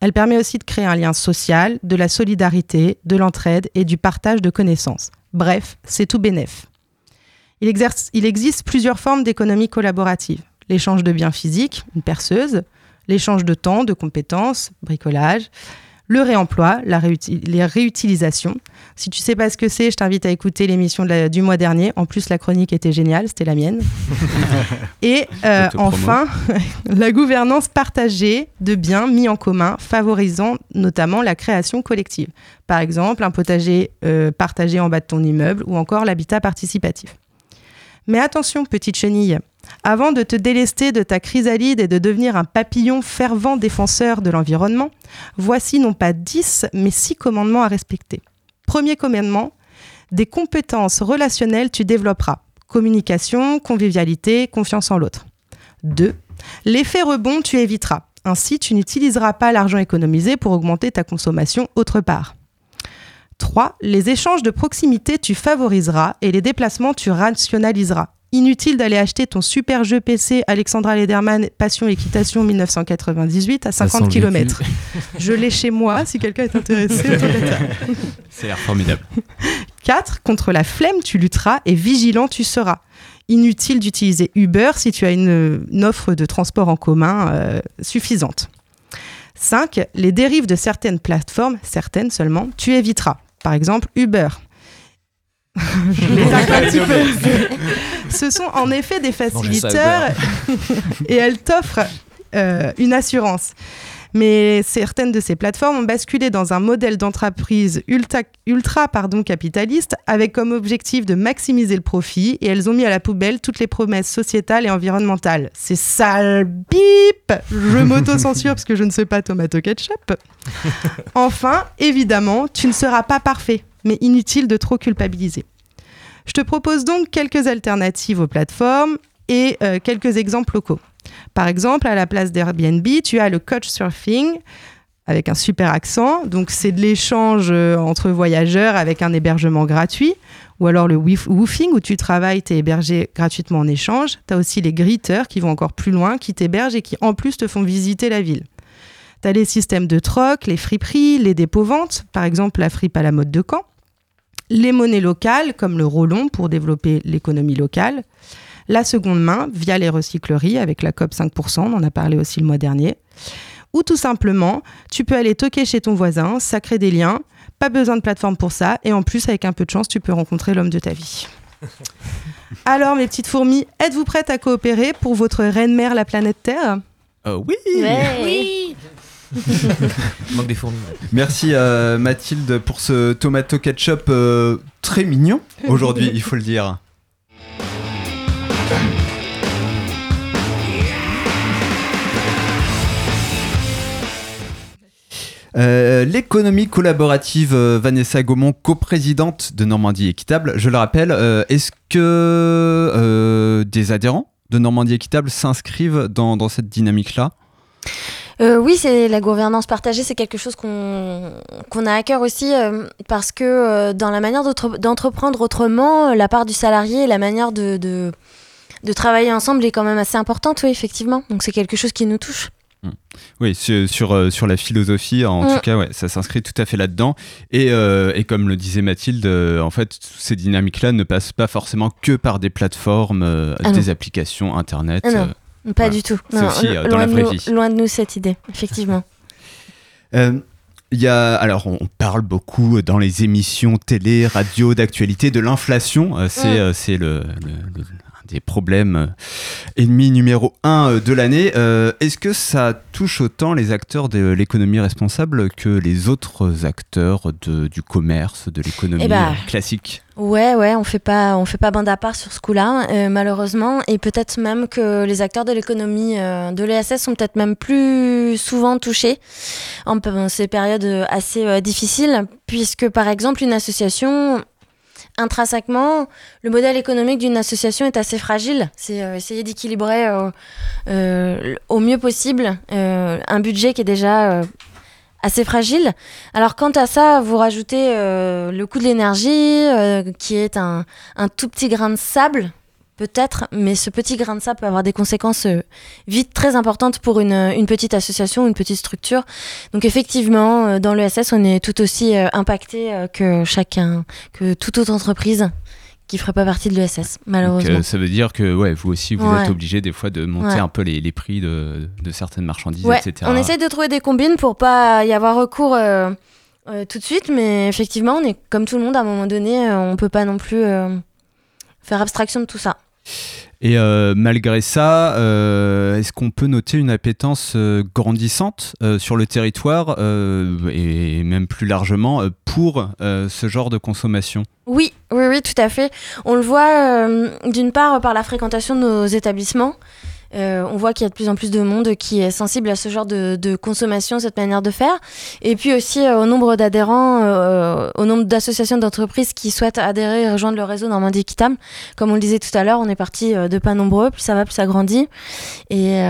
Elle permet aussi de créer un lien social, de la solidarité, de l'entraide et du partage de connaissances. Bref, c'est tout bénef. Il, exerce- il existe plusieurs formes d'économie collaborative. L'échange de biens physiques, une perceuse, l'échange de temps, de compétences, bricolage, le réemploi, la les réutilisations. Si tu sais pas ce que c'est, je t'invite à écouter l'émission du mois dernier. En plus, la chronique était géniale, c'était la mienne. Et euh, enfin, la gouvernance partagée de biens mis en commun, favorisant notamment la création collective. Par exemple, un potager euh, partagé en bas de ton immeuble ou encore l'habitat participatif. Mais attention, petite chenille, avant de te délester de ta chrysalide et de devenir un papillon fervent défenseur de l'environnement, voici non pas 10, mais 6 commandements à respecter. Premier commandement, des compétences relationnelles tu développeras. Communication, convivialité, confiance en l'autre. 2. L'effet rebond tu éviteras. Ainsi, tu n'utiliseras pas l'argent économisé pour augmenter ta consommation autre part. 3. Les échanges de proximité, tu favoriseras et les déplacements, tu rationaliseras. Inutile d'aller acheter ton super jeu PC Alexandra Lederman Passion Équitation 1998 à Ça 50 sent le km. Je l'ai chez moi si quelqu'un est intéressé. C'est l'air formidable. 4. Contre la flemme, tu lutteras et vigilant, tu seras. Inutile d'utiliser Uber si tu as une, une offre de transport en commun euh, suffisante. 5. Les dérives de certaines plateformes, certaines seulement, tu éviteras. Par exemple, Uber. Je m'écarte un petit peu. Ce sont en effet des facilitateurs et elles t'offrent euh, une assurance. Mais certaines de ces plateformes ont basculé dans un modèle d'entreprise ultra, ultra pardon, capitaliste avec comme objectif de maximiser le profit et elles ont mis à la poubelle toutes les promesses sociétales et environnementales. C'est sale bip Je m'auto-censure parce que je ne sais pas tomato ketchup. Enfin, évidemment, tu ne seras pas parfait, mais inutile de trop culpabiliser. Je te propose donc quelques alternatives aux plateformes et euh, quelques exemples locaux. Par exemple, à la place d'Airbnb, tu as le Couchsurfing avec un super accent. Donc, c'est de l'échange euh, entre voyageurs avec un hébergement gratuit. Ou alors le woofing où tu travailles, tu es hébergé gratuitement en échange. Tu as aussi les greeters qui vont encore plus loin, qui t'hébergent et qui en plus te font visiter la ville. Tu as les systèmes de troc, les friperies, les dépôts-ventes, par exemple la fripe à la mode de Caen. Les monnaies locales, comme le rollon pour développer l'économie locale. La seconde main, via les recycleries, avec la COP 5%, on en a parlé aussi le mois dernier. Ou tout simplement, tu peux aller toquer chez ton voisin, ça crée des liens, pas besoin de plateforme pour ça, et en plus, avec un peu de chance, tu peux rencontrer l'homme de ta vie. Alors, mes petites fourmis, êtes-vous prêtes à coopérer pour votre reine-mère, la planète Terre? Euh, oui Oui Manque des fourmis. Merci euh, Mathilde pour ce tomato ketchup euh, très mignon aujourd'hui, il faut le dire. Euh, L'économie collaborative, euh, Vanessa Gaumont, coprésidente de Normandie Équitable, je le rappelle, euh, est-ce que des adhérents de Normandie Équitable s'inscrivent dans, cette dynamique-là? Oui, c'est la gouvernance partagée, c'est quelque chose qu'on a à cœur aussi parce que dans la manière d'entreprendre autrement, la part du salarié et la manière de travailler ensemble est quand même assez importante, oui, effectivement. Donc c'est quelque chose qui nous touche. Oui, sur, sur, euh, sur la philosophie, en Mm. tout cas, ouais, ça s'inscrit tout à fait là-dedans. Et, euh, et comme le disait Mathilde, euh, en fait, ces dynamiques-là ne passent pas forcément que par des plateformes, euh, Ah des applications, Internet. Ah non, pas voilà. du tout. C'est Non, aussi euh, dans la vraie nous, vie. loin de nous cette idée, effectivement. Il y a, alors, on parle beaucoup dans les émissions télé, radio, d'actualité de l'inflation. C'est Mm. c'est le, le- le- un des problèmes euh, ennemis numéro un euh, de l'année. Euh, Est-ce que ça touche autant les acteurs de l'économie responsable que les autres acteurs de, du commerce, de l'économie Eh bah, classique? Ouais, ouais, on fait pas, on fait pas bande à part sur ce coup-là, euh, malheureusement, et peut-être même que les acteurs de l'économie euh, de l'ESS sont peut-être même plus souvent touchés en ces périodes assez euh, difficiles, puisque par exemple une association intrinsèquement, le modèle économique d'une association est assez fragile. C'est euh, essayer d'équilibrer euh, euh, au mieux possible un budget qui est déjà assez fragile. Alors quant à ça, vous rajoutez le coût de l'énergie, qui est un, un tout petit grain de sable, peut-être, mais ce petit grain de sable peut avoir des conséquences euh, vite très importantes pour une, une petite association, une petite structure. Donc effectivement, euh, dans l'ESS, on est tout aussi euh, impacté euh, que chacun, que toute autre entreprise qui ferait pas partie de l'ESS, Donc, malheureusement. euh, ça veut dire que ouais, vous aussi, vous Ouais. êtes obligé des fois de monter Ouais. un peu les, les prix de, de certaines marchandises, Ouais, etc. on essaye de trouver des combines pour pas y avoir recours euh, euh, tout de suite, mais effectivement, on est comme tout le monde, à un moment donné, euh, on peut pas non plus euh, faire abstraction de tout ça. Et euh, malgré ça, euh, est-ce qu'on peut noter une appétence euh, grandissante sur le territoire et même plus largement pour ce genre de consommation? Oui, oui, oui, tout à fait. On le voit d'une part par la fréquentation de nos établissements. Euh, on voit qu'il y a de plus en plus de monde qui est sensible à ce genre de, de consommation, cette manière de faire. Et puis aussi euh, au nombre d'adhérents, euh, au nombre d'associations d'entreprises qui souhaitent adhérer et rejoindre le réseau Normandie Équitable. Comme on le disait tout à l'heure, on est parti de pas nombreux, plus ça va, plus ça grandit. Et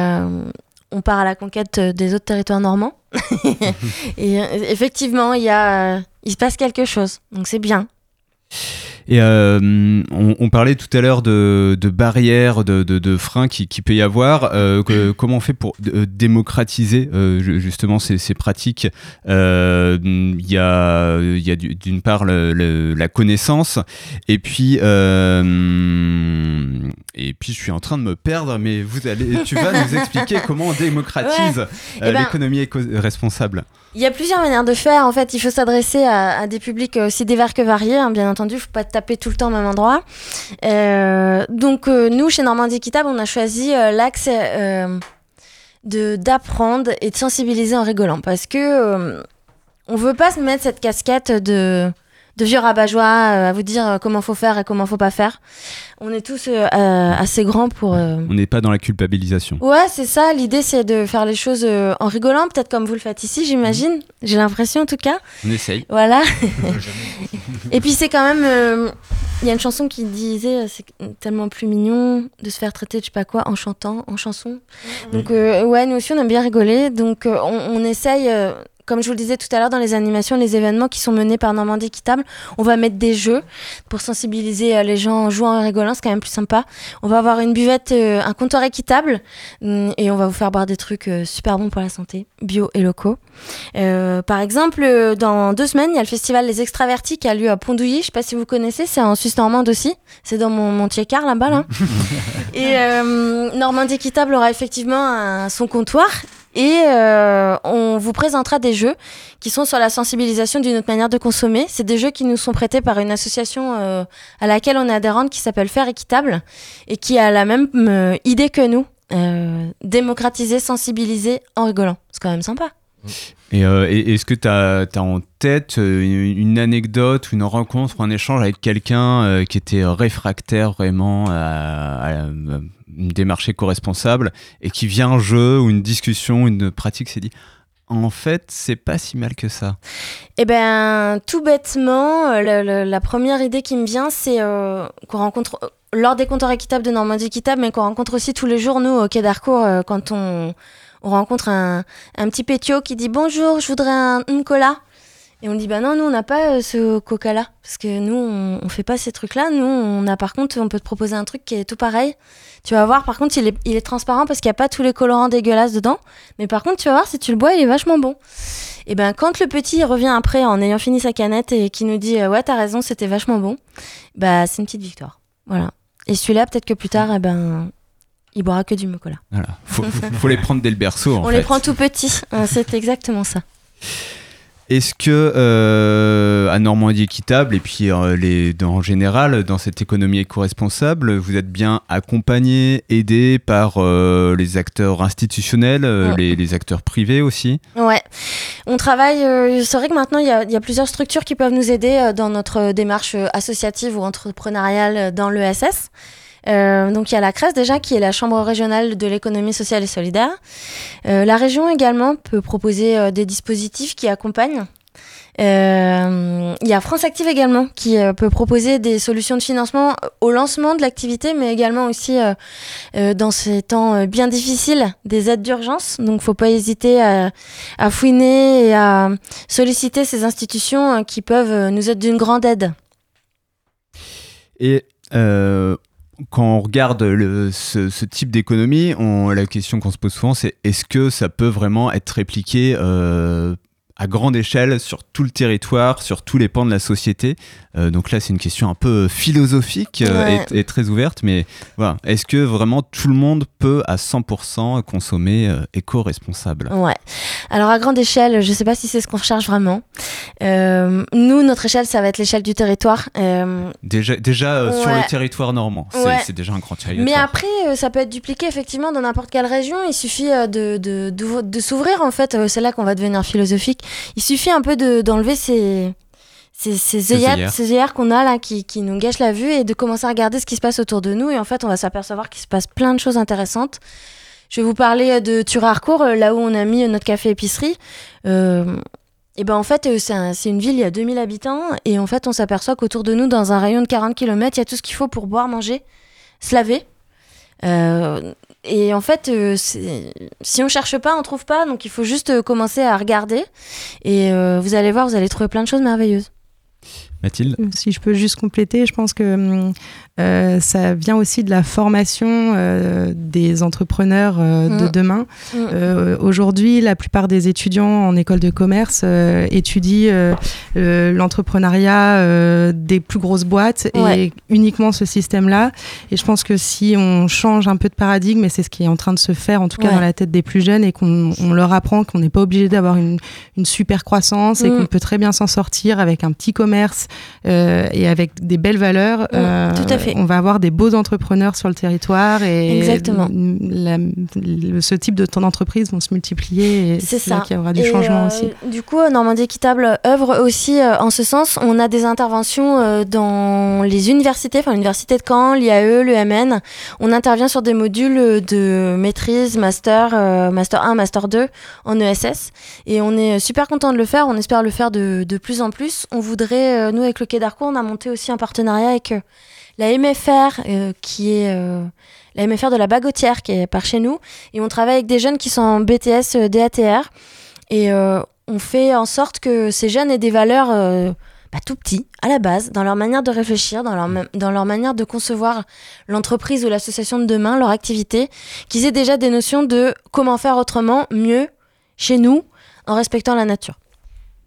on part à la conquête des autres territoires normands. et effectivement, il, y a, il se passe quelque chose. Donc c'est bien. Et euh, on, on parlait tout à l'heure de, de barrières, de, de, de freins qui, qui peut y avoir. Euh, que- comment on fait pour euh, démocratiser euh, ju- justement ces, ces pratiques? Euh, Il y a, y a du- d'une part le- le- la connaissance, et puis et puis je suis en train de me perdre, mais vous allez, tu vas nous expliquer comment on démocratise Ouais. euh, Eh ben- l'économie éco-responsable. Il y a plusieurs manières de faire. En fait, il faut s'adresser à, à des publics aussi divers que variés. hein, bien entendu, il ne faut pas taper tout le temps au même endroit. Euh, donc, euh, nous, chez Normandie Équitable, on a choisi euh, l'axe de d'apprendre et de sensibiliser en rigolant. Parce que on veut pas se mettre cette casquette de, de vieux rabat-joie euh, à vous dire euh, comment faut faire et comment faut pas faire. On est tous euh, assez grands pour... euh, On n'est pas dans la culpabilisation. Ouais, c'est ça. L'idée, c'est de faire les choses euh, en rigolant, peut-être comme vous le faites ici, j'imagine. J'ai l'impression, en tout cas. On essaye. Voilà. Et puis, c'est quand même. euh, Il y a une chanson qui disait c'est tellement plus mignon de se faire traiter de je sais pas quoi en chantant, en chanson. Donc, euh, ouais, nous aussi, on aime bien rigoler. Donc, euh, on, on essaye. Comme je vous le disais tout à l'heure, dans les animations, les événements qui sont menés par Normandie Équitable, on va mettre des jeux pour sensibiliser euh, les gens en jouant et rigolant, c'est quand même plus sympa. On va avoir une buvette, euh, un comptoir équitable, hum, et on va vous faire boire des trucs euh, super bons pour la santé, bio et locaux. Euh, par exemple, dans deux semaines, il y a le festival Les Extravertis qui a lieu à Pondouilly. Je sais pas si vous connaissez, c'est en Suisse normande aussi. C'est dans mon, mon Tchécard là-bas. Là. et euh, Normandie Équitable aura effectivement un- son comptoir. Et euh, on vous présentera des jeux qui sont sur la sensibilisation d'une autre manière de consommer. C'est des jeux qui nous sont prêtés par une association euh, à laquelle on est adhérente qui s'appelle Faire Équitable et qui a la même euh, idée que nous. Démocratiser, sensibiliser en rigolant. C'est quand même sympa. Et, est-ce que tu as, en tête une, anecdote une rencontre un échange avec quelqu'un qui était réfractaire vraiment à, à une démarche éco-responsable et qui vient un jeu ou une discussion, une pratique, s'est dit en fait, c'est pas si mal que ça. Eh ben, tout bêtement, euh, la première idée qui me vient, c'est euh, qu'on rencontre euh, lors des comptoirs équitables de Normandie Équitable, mais qu'on rencontre aussi tous les jours, nous, au Quai d'Harcourt, euh, quand on, on rencontre un, un petit pétio qui dit Bonjour, je voudrais un, une cola. Et on dit Bah non, nous, on n'a pas euh, ce coca-là. Parce que nous, on, on fait pas ces trucs-là. Nous, on a par contre, on peut te proposer un truc qui est tout pareil. Tu vas voir, par contre, il est, il est transparent parce qu'il n'y a pas tous les colorants dégueulasses dedans. Mais par contre, tu vas voir, si tu le bois, il est vachement bon. Et ben quand le petit revient après en ayant fini sa canette et qui nous dit euh, ouais t'as raison c'était vachement bon, bah c'est une petite victoire. Voilà. Et celui-là peut-être que plus tard eh ben il boira que du mocola. Voilà. Faut, faut- faut les prendre dès le berceau. En On fait. les prend tout petits. Euh, c'est exactement ça. Est-ce que euh, à Normandie équitable et puis euh, les, dans- en général dans cette économie éco-responsable, vous êtes bien accompagné, aidé par euh, les acteurs institutionnels, Ouais. les, les acteurs privés aussi? Ouais, on travaille. c'est vrai que maintenant il y, a, il y a plusieurs structures qui peuvent nous aider dans notre démarche associative ou entrepreneuriale dans l'ESS. Euh, donc il y a la CRES déjà qui est la Chambre régionale de l'économie sociale et solidaire. Euh, la région également peut proposer euh, des dispositifs qui accompagnent. Il y a France Active également qui peut proposer des solutions de financement au lancement de l'activité, mais également aussi dans ces temps bien difficiles des aides d'urgence. Donc faut pas hésiter à, à fouiner et à solliciter ces institutions qui peuvent nous être d'une grande aide. Et quand on regarde le- ce, type d'économie, on- la question qu'on se pose souvent, c'est est-ce que ça peut vraiment être répliqué euh, à grande échelle sur tout le territoire, sur tous les pans de la société Euh, Donc là, c'est une question un peu philosophique euh, Ouais. et, et très ouverte, mais voilà, est-ce que vraiment tout le monde peut à 100% consommer euh, éco-responsable? Ouais. Alors à grande échelle, je sais pas si c'est ce qu'on recherche vraiment. Nous, notre échelle, ça va être l'échelle du territoire. Déjà, déjà sur le territoire normand, c'est Ouais. déjà un grand territoire. Mais après, ça peut être dupliqué effectivement dans n'importe quelle région. Il suffit de, de, de, de s'ouvrir en fait. C'est là qu'on va devenir philosophique. Il suffit un peu de- d'enlever ces, ces, ces Ces œillères, œillères. ces œillères qu'on a là qui, qui nous gâchent la vue et de commencer à regarder ce qui se passe autour de nous. Et en fait, on va s'apercevoir qu'il se passe plein de choses intéressantes. Je vais vous parler euh, de Turarcourt, euh, là où on a mis euh, notre café épicerie. Euh, et ben en fait, c'est un- c'est une ville, il y a 2000 habitants, et en fait, on s'aperçoit qu'autour de nous, dans un rayon de 40 km, il y a tout ce qu'il faut pour boire, manger, se laver. Euh, et en fait, euh, si on cherche pas, on trouve pas, donc il faut juste euh, commencer à regarder, et euh, vous allez voir, vous allez trouver plein de choses merveilleuses. Mathilde Si je peux juste compléter, je pense que hum, euh, ça vient aussi de la formation euh, des entrepreneurs euh, de Mm. demain. Mm. Euh, Aujourd'hui, la plupart des étudiants en école de commerce euh, étudient euh, euh, l'entrepreneuriat euh, des plus grosses boîtes Ouais. et uniquement ce système-là. Et je pense que si on change un peu de paradigme, et c'est ce qui est en train de se faire, en tout cas Ouais. dans la tête des plus jeunes, et qu'on on leur apprend qu'on n'est pas obligé d'avoir une, une super croissance et Mm. qu'on peut très bien s'en sortir avec un petit commerce euh, et avec des belles valeurs, euh, tout à fait. on va avoir des beaux entrepreneurs sur le territoire et Exactement. la- le- ce type de temps d'entreprise vont se multiplier et C'est ça. qu'il y aura du Et, changement euh, aussi. Du coup, Normandie Équitable œuvre aussi en ce sens. On a des interventions dans les universités, enfin l'université de Caen, l'IAE, l'UMN. On intervient sur des modules de maîtrise, master, master 1, master 2 en ESS. Et on est super content de le faire. On espère le faire de, de plus en plus. On voudrait, euh, avec le Quai d'Arcourt, on a monté aussi un partenariat avec euh, la MFR, euh, qui est euh, la MFR de la Bagotière, qui est par chez nous. Et on travaille avec des jeunes qui sont en BTS DATR. Et on fait en sorte que ces jeunes aient des valeurs bah, tout petits, à la base, dans leur manière de réfléchir, dans leur, dans leur manière de concevoir l'entreprise ou l'association de demain, leur activité, qu'ils aient déjà des notions de comment faire autrement, mieux, chez nous, en respectant la nature.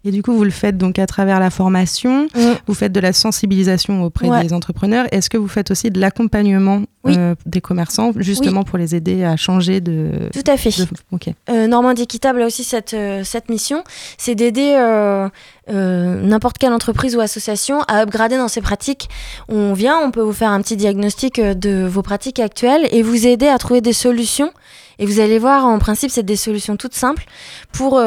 Et du coup, vous le faites donc à travers la formation, vous faites de la sensibilisation auprès. Ouais. des entrepreneurs. Est-ce que vous faites aussi de l'accompagnement euh, des commerçants, justement pour les aider à changer de... Tout à fait. de- Ok. Euh, Normandie Équitable a aussi cette, euh, cette mission, c'est d'aider n'importe quelle entreprise ou association à upgrader dans ses pratiques. On vient, on peut vous faire un petit diagnostic de vos pratiques actuelles et vous aider à trouver des solutions. Et vous allez voir, en principe, c'est des solutions toutes simples pour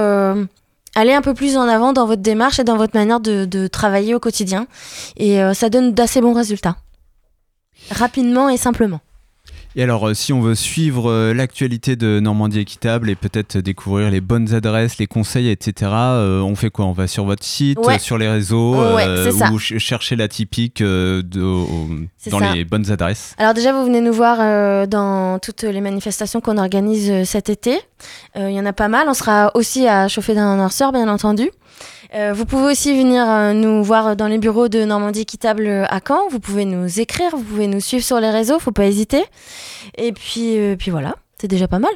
aller un peu plus en avant dans votre démarche et dans votre manière de, travailler au quotidien. Et euh, ça donne d'assez bons résultats. Rapidement et simplement. Et alors, euh, si on veut suivre euh, l'actualité de Normandie Équitable et peut-être découvrir les bonnes adresses, les conseils, etc., euh, on fait quoi? On va sur votre site, Ouais. sur les réseaux, Ouais, euh, ou ch- chercher la typique euh, de- au- C'est dans ça. les bonnes adresses Alors déjà, vous venez nous voir dans toutes les manifestations qu'on organise cet été. Il y en a pas mal. On sera aussi à Chauffer d'un Noirceur, bien entendu. Euh, vous pouvez aussi venir euh, nous voir dans les bureaux de Normandie Équitable euh, à Caen. Vous pouvez nous écrire, vous pouvez nous suivre sur les réseaux, faut pas hésiter. Et puis, euh, puis voilà, c'est déjà pas mal.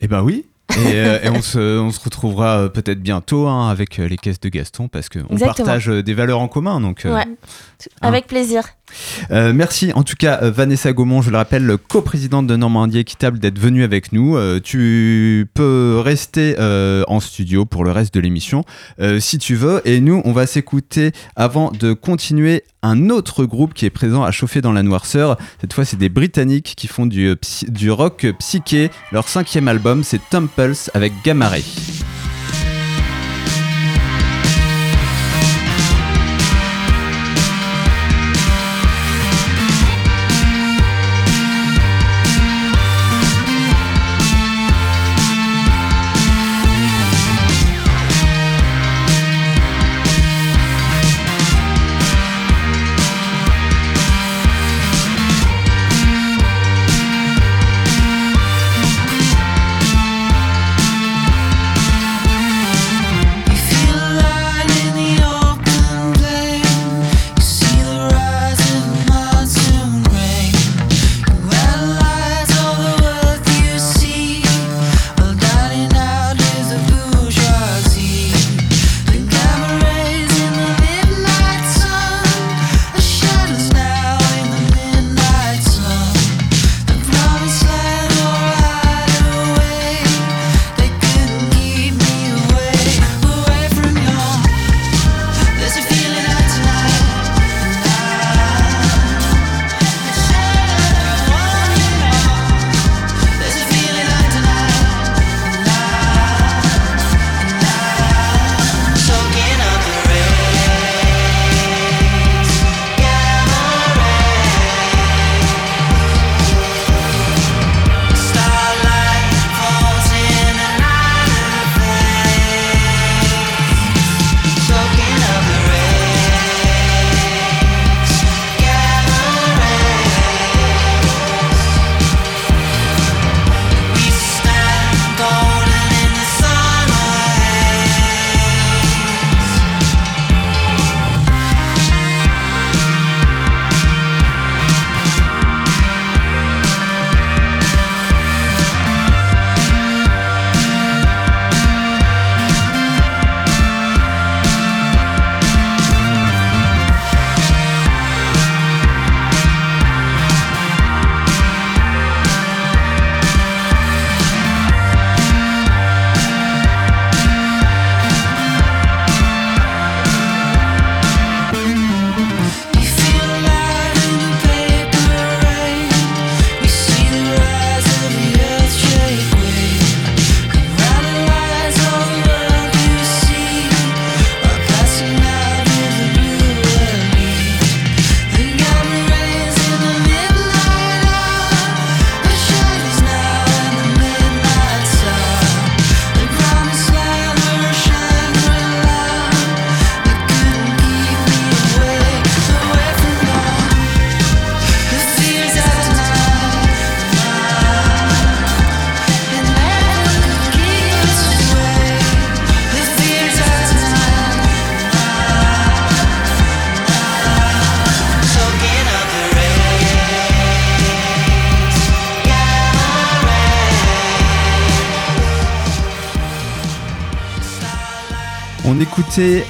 Eh ben oui. Et, et on, se, on se retrouvera peut-être bientôt hein, avec les caisses de Gaston parce qu'on partage des valeurs en commun. Donc, Ouais, avec plaisir. Euh, merci en tout cas euh, Vanessa Gaumont, je le rappelle, coprésidente de Normandie Équitable, d'être venue avec nous. Euh, tu peux rester en studio pour le reste de l'émission si tu veux. Et nous, on va s'écouter avant de continuer un autre groupe qui est présent à chauffer dans la noirceur. Cette fois, c'est des Britanniques qui font du, du rock psyché. Leur cinquième album, c'est Temples avec Gamma.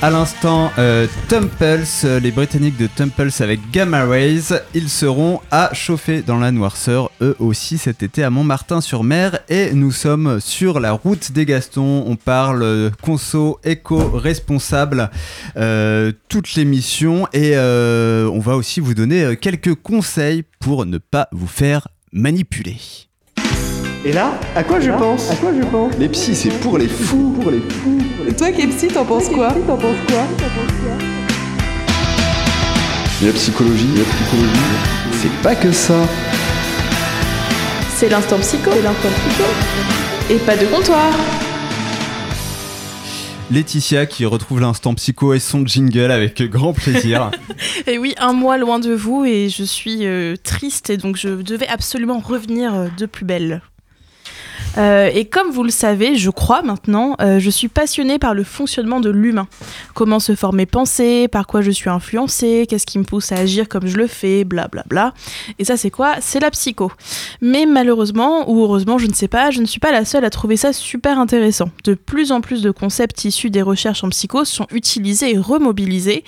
À l'instant euh, Tumples, euh, les Britanniques de Tumples avec Gamma Rays. Ils seront à chauffer dans la noirceur, eux aussi cet été à Montmartin-sur-Mer. Et nous sommes sur la route des Gastons. On parle euh, conso éco-responsable euh, toute l'émission. Et euh, on va aussi vous donner quelques conseils pour ne pas vous faire manipuler. Et là, à quoi je pense À quoi je pense Les psys, c'est pour les fous, pour les fous. Et toi qui es psy, t'en penses quoi T'en penses quoi La psychologie, la psychologie, c'est pas que ça. C'est l'instant psycho. C'est l'instant psycho. Et pas de comptoir. Laetitia qui retrouve l'instant psycho et son jingle avec grand plaisir. Et oui, un mois loin de vous et je suis euh, triste et donc je devais absolument revenir euh, de plus belle. Euh, et comme vous le savez, je crois maintenant, euh, je suis passionnée par le fonctionnement de l'humain. Comment se forment mes pensées, par quoi je suis influencée, qu'est-ce qui me pousse à agir comme je le fais, blablabla. Bla bla. Et ça, c'est quoi? C'est la psycho. Mais malheureusement, ou heureusement, je ne sais pas, je ne suis pas la seule à trouver ça super intéressant. De plus en plus de concepts issus des recherches en psycho sont utilisés et remobilisés,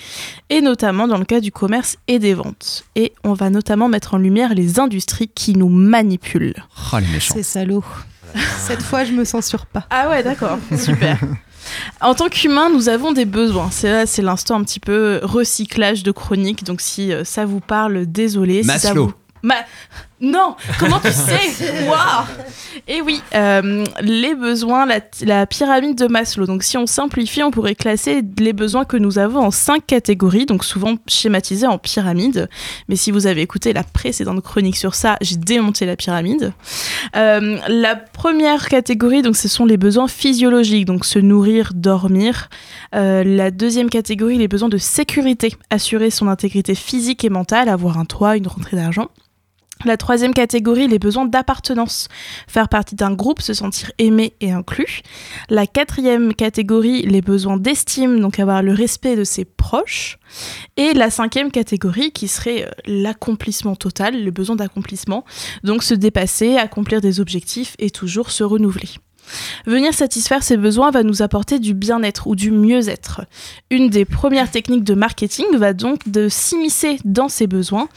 et notamment dans le cas du commerce et des ventes. Et on va notamment mettre en lumière les industries qui nous manipulent. Oh, les méchants. C'est salaud. Cette fois, je me censure pas. Ah ouais, d'accord, super. En tant qu'humain, nous avons des besoins. C'est là, c'est l'instant un petit peu recyclage de chronique. Donc si euh, ça vous parle, désolé. Si ça Maslow. vous... Ma- Non, comment tu sais? Waouh Et oui, euh, les besoins, la, la pyramide de Maslow. Donc si on simplifie, on pourrait classer les besoins que nous avons en cinq catégories, donc souvent schématisées en pyramide. Mais si vous avez écouté la précédente chronique sur ça, j'ai démonté la pyramide. Euh, la première catégorie, donc ce sont les besoins physiologiques, donc se nourrir, dormir. Euh, la deuxième catégorie, les besoins de sécurité, assurer son intégrité physique et mentale, avoir un toit, une rentrée d'argent. La troisième catégorie, les besoins d'appartenance, faire partie d'un groupe, se sentir aimé et inclus. La quatrième catégorie, les besoins d'estime, donc avoir le respect de ses proches. Et la cinquième catégorie, qui serait euh, l'accomplissement total, le besoin d'accomplissement, donc se dépasser, accomplir des objectifs et toujours se renouveler. Venir satisfaire ces besoins va nous apporter du bien-être ou du mieux-être. Une des premières techniques de marketing va donc de s'immiscer dans ces besoins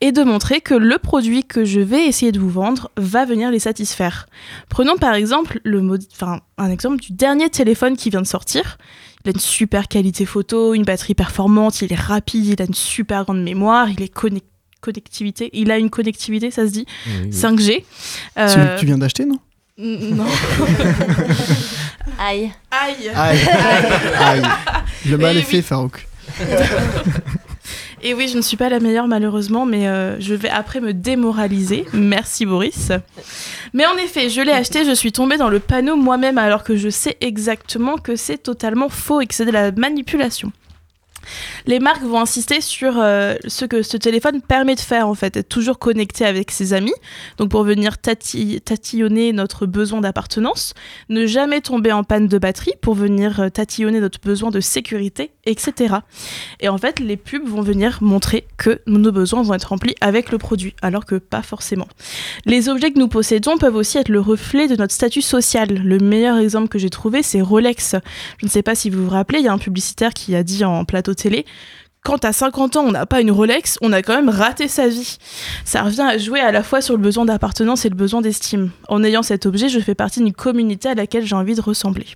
et de montrer que le produit que je vais essayer de vous vendre va venir les satisfaire. Prenons par exemple le mod- enfin, un exemple du dernier téléphone qui vient de sortir. Il a une super qualité photo, une batterie performante, il est rapide, il a une super grande mémoire, il est connecté connectivité, il a une connectivité, ça se dit, Oui, oui. 5G. Celui Euh, que tu viens d'acheter, non? Non. Aïe. Aïe. Aïe. Aïe. Le mal Eh est fait, Farouk. Et oui, je ne suis pas la meilleure malheureusement, mais euh, je vais après me démoraliser. Merci Boris. Mais en effet, je l'ai acheté, je suis tombée dans le panneau moi-même alors que je sais exactement que c'est totalement faux et que c'est de la manipulation. Les marques vont insister sur euh, ce que ce téléphone permet de faire en fait, être toujours connecté avec ses amis, donc pour venir tati- tatillonner notre besoin d'appartenance, ne jamais tomber en panne de batterie pour venir euh, tatillonner notre besoin de sécurité, etc. Et en fait, les pubs vont venir montrer que nos besoins vont être remplis avec le produit, alors que pas forcément. Les objets que nous possédons peuvent aussi être le reflet de notre statut social. Le meilleur exemple que j'ai trouvé, c'est Rolex. Je ne sais pas si vous vous rappelez, il y a un publicitaire qui a dit en plateau télé quand à 50 ans on n'a pas une Rolex, on a quand même raté sa vie. Ça revient à jouer à la fois sur le besoin d'appartenance et le besoin d'estime. En ayant cet objet, je fais partie d'une communauté à laquelle j'ai envie de ressembler.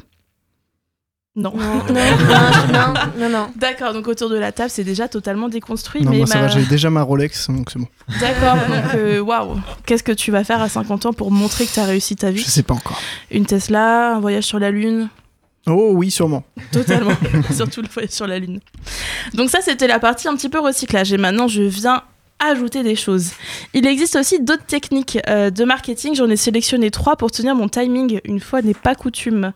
Non. Non, non, non, non. D'accord, donc autour de la table, c'est déjà totalement déconstruit. Non, mais moi ça ma- va, j'ai déjà ma Rolex, donc c'est bon. D'accord, donc euh, waouh. Qu'est-ce que tu vas faire à 50 ans pour montrer que tu as réussi ta vie? Je sais pas encore. Une Tesla, un voyage sur la Lune? Oh oui, sûrement. Totalement, surtout le voyage sur la Lune. Donc ça, c'était la partie un petit peu recyclage. Et maintenant, je viens ajouter des choses. Il existe aussi d'autres techniques euh, de marketing. J'en ai sélectionné trois pour tenir mon timing. Une fois n'est pas coutume.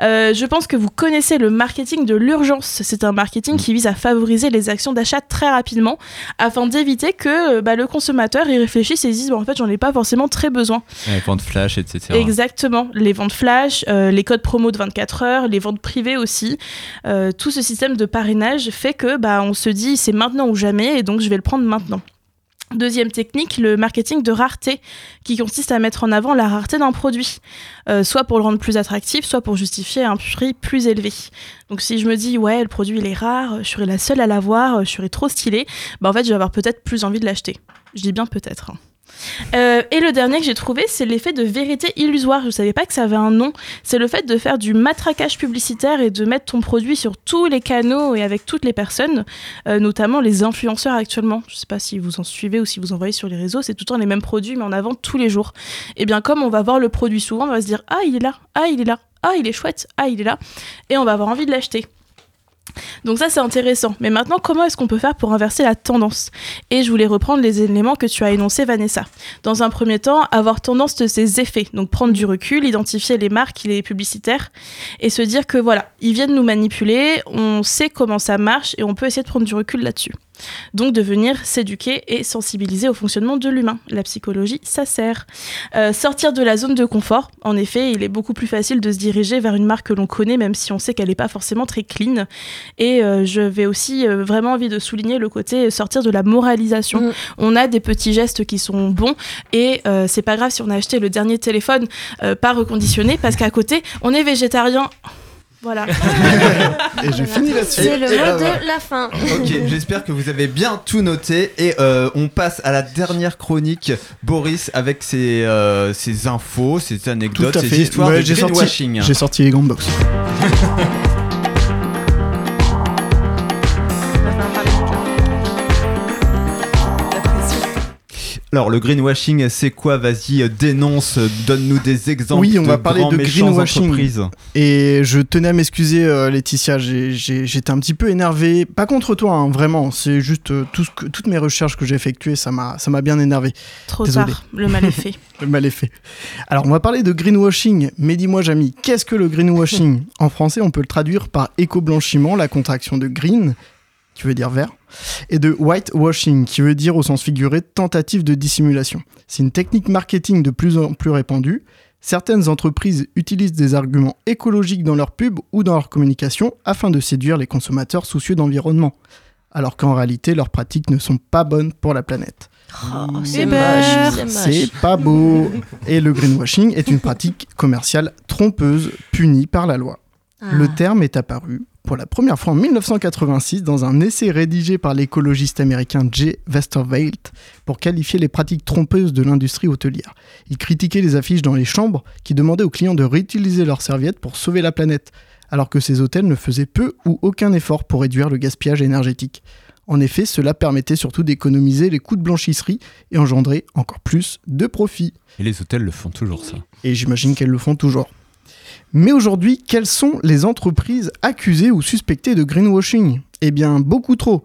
Euh, je pense que vous connaissez le marketing de l'urgence. C'est un marketing qui vise à favoriser les actions d'achat très rapidement afin d'éviter que euh, bah, le consommateur y réfléchisse et se dise bon, en fait j'en ai pas forcément très besoin. Ouais, vente flash, etc. Exactement, les ventes flash, les codes promo de 24 heures, les ventes privées aussi. Tout ce système de parrainage fait que bah, on se dit c'est maintenant ou jamais et donc je vais le prendre maintenant. Deuxième technique, le marketing de rareté, qui consiste à mettre en avant la rareté d'un produit, euh, soit pour le rendre plus attractif, soit pour justifier un prix plus élevé. Donc si je me dis, ouais, le produit il est rare, je serai la seule à l'avoir, je serai trop stylée, bah en fait je vais avoir peut-être plus envie de l'acheter. Je dis bien peut-être. hein. Euh, et le dernier que j'ai trouvé, c'est l'effet de vérité illusoire. Je ne savais pas que ça avait un nom. C'est le fait de faire du matraquage publicitaire et de mettre ton produit sur tous les canaux et avec toutes les personnes, euh, notamment les influenceurs actuellement. Je ne sais pas si vous en suivez ou si vous en voyez sur les réseaux, c'est tout le temps les mêmes produits, mais en avant tous les jours. Et bien, comme on va voir le produit souvent, on va se dire Ah, il est là, ah, il est là, ah, il est chouette, ah, il est là. Et on va avoir envie de l'acheter. Donc ça c'est intéressant. Mais maintenant, comment est-ce qu'on peut faire pour inverser la tendance? Et je voulais reprendre les éléments que tu as énoncés, Vanessa. Dans un premier temps, avoir tendance de ses effets. Donc prendre du recul, identifier les marques, les publicitaires, et se dire que voilà, ils viennent nous manipuler, on sait comment ça marche, et on peut essayer de prendre du recul là-dessus. Donc de venir s'éduquer et sensibiliser au fonctionnement de l'humain. La psychologie, ça sert. Euh, sortir de la zone de confort. En effet, il est beaucoup plus facile de se diriger vers une marque que l'on connaît, même si on sait qu'elle n'est pas forcément très clean. Et euh, je vais aussi euh, vraiment envie de souligner le côté sortir de la moralisation. On a des petits gestes qui sont bons et c'est pas grave si on a acheté le dernier téléphone pas reconditionné parce qu'à côté, on est végétarien. Voilà. Et je finis là-dessus. C'est le mot bah, de voilà. la fin. Ok, j'espère que vous avez bien tout noté et euh, on passe à la dernière chronique, Boris, avec ses, euh, ses infos, ses Tout anecdotes, à ses fait. histoires Ouais, de j'ai sorti, greenwashing. j'ai sorti les grandes box. Alors le greenwashing, c'est quoi? Vas-y, euh, dénonce, euh, donne-nous des exemples. Oui, on va parler de greenwashing. Et je tenais à m'excuser, euh, Laetitia. J'étais un petit peu énervé. Pas contre toi, hein, vraiment. C'est juste euh, tout ce que- toutes mes recherches que j'ai effectuées, ça m'a ça m'a bien énervé. Trop Désolé. tard, le mal est fait. Le mal est fait. Alors, on va parler de greenwashing. Mais dis-moi, Jamy, qu'est-ce que le greenwashing? En français, on peut le traduire par éco-blanchiment, la contraction de green, qui veut dire vert, et de whitewashing, qui veut dire au sens figuré tentative de dissimulation. C'est une technique marketing de plus en plus répandue. Certaines entreprises utilisent des arguments écologiques dans leur pub ou dans leur communication afin de séduire les consommateurs soucieux d'environnement, alors qu'en réalité, leurs pratiques ne sont pas bonnes pour la planète. c'est Hébert, moche, c'est moche. C'est pas beau. Et le greenwashing est une pratique commerciale trompeuse punie par la loi. Ah. Le terme est apparu pour la première fois en 1986 dans un essai rédigé par l'écologiste américain Jay Westervelt pour qualifier les pratiques trompeuses de l'industrie hôtelière. Il critiquait les affiches dans les chambres qui demandaient aux clients de réutiliser leurs serviettes pour sauver la planète, alors que ces hôtels ne faisaient peu ou aucun effort pour réduire le gaspillage énergétique. En effet, cela permettait surtout d'économiser les coûts de blanchisserie et engendrer encore plus de profits. Et les hôtels le font toujours ça. Et j'imagine qu'elles le font toujours. Mais aujourd'hui, quelles sont les entreprises accusées ou suspectées de greenwashing? Eh bien, beaucoup trop.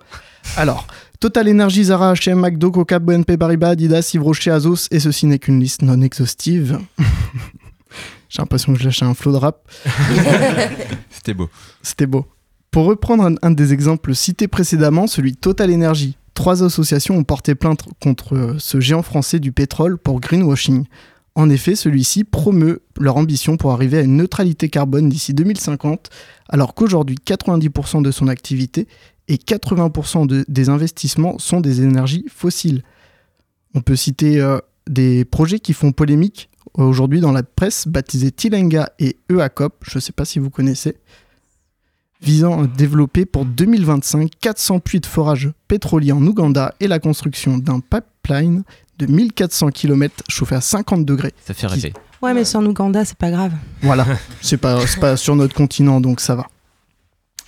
Alors, Total Energy, Zara, H&M, McDo, Coca, BNP Paribas, Adidas, Yves Rocher, Azos, et ceci n'est qu'une liste non exhaustive. J'ai l'impression que je lâchais un flot de rap. C'était beau. C'était beau. Pour reprendre un, un des exemples cités précédemment, celui de Total Energy, trois associations ont porté plainte contre euh, ce géant français du pétrole pour greenwashing. En effet, celui-ci promeut leur ambition pour arriver à une neutralité carbone d'ici 2050, alors qu'aujourd'hui 90% de son activité et 80% de- des investissements sont des énergies fossiles. On peut citer euh, des projets qui font polémique aujourd'hui dans la presse, baptisés Tilenga et EACOP, je ne sais pas si vous connaissez, visant à développer pour 2025 400 puits de forage pétrolier en Ouganda et la construction d'un pipeline de 1400 km chauffé à 50 degrés. Ça fait rêver. Ouais, mais c'est en Ouganda, c'est pas grave. Voilà, c'est pas, c'est pas sur notre continent, donc ça va.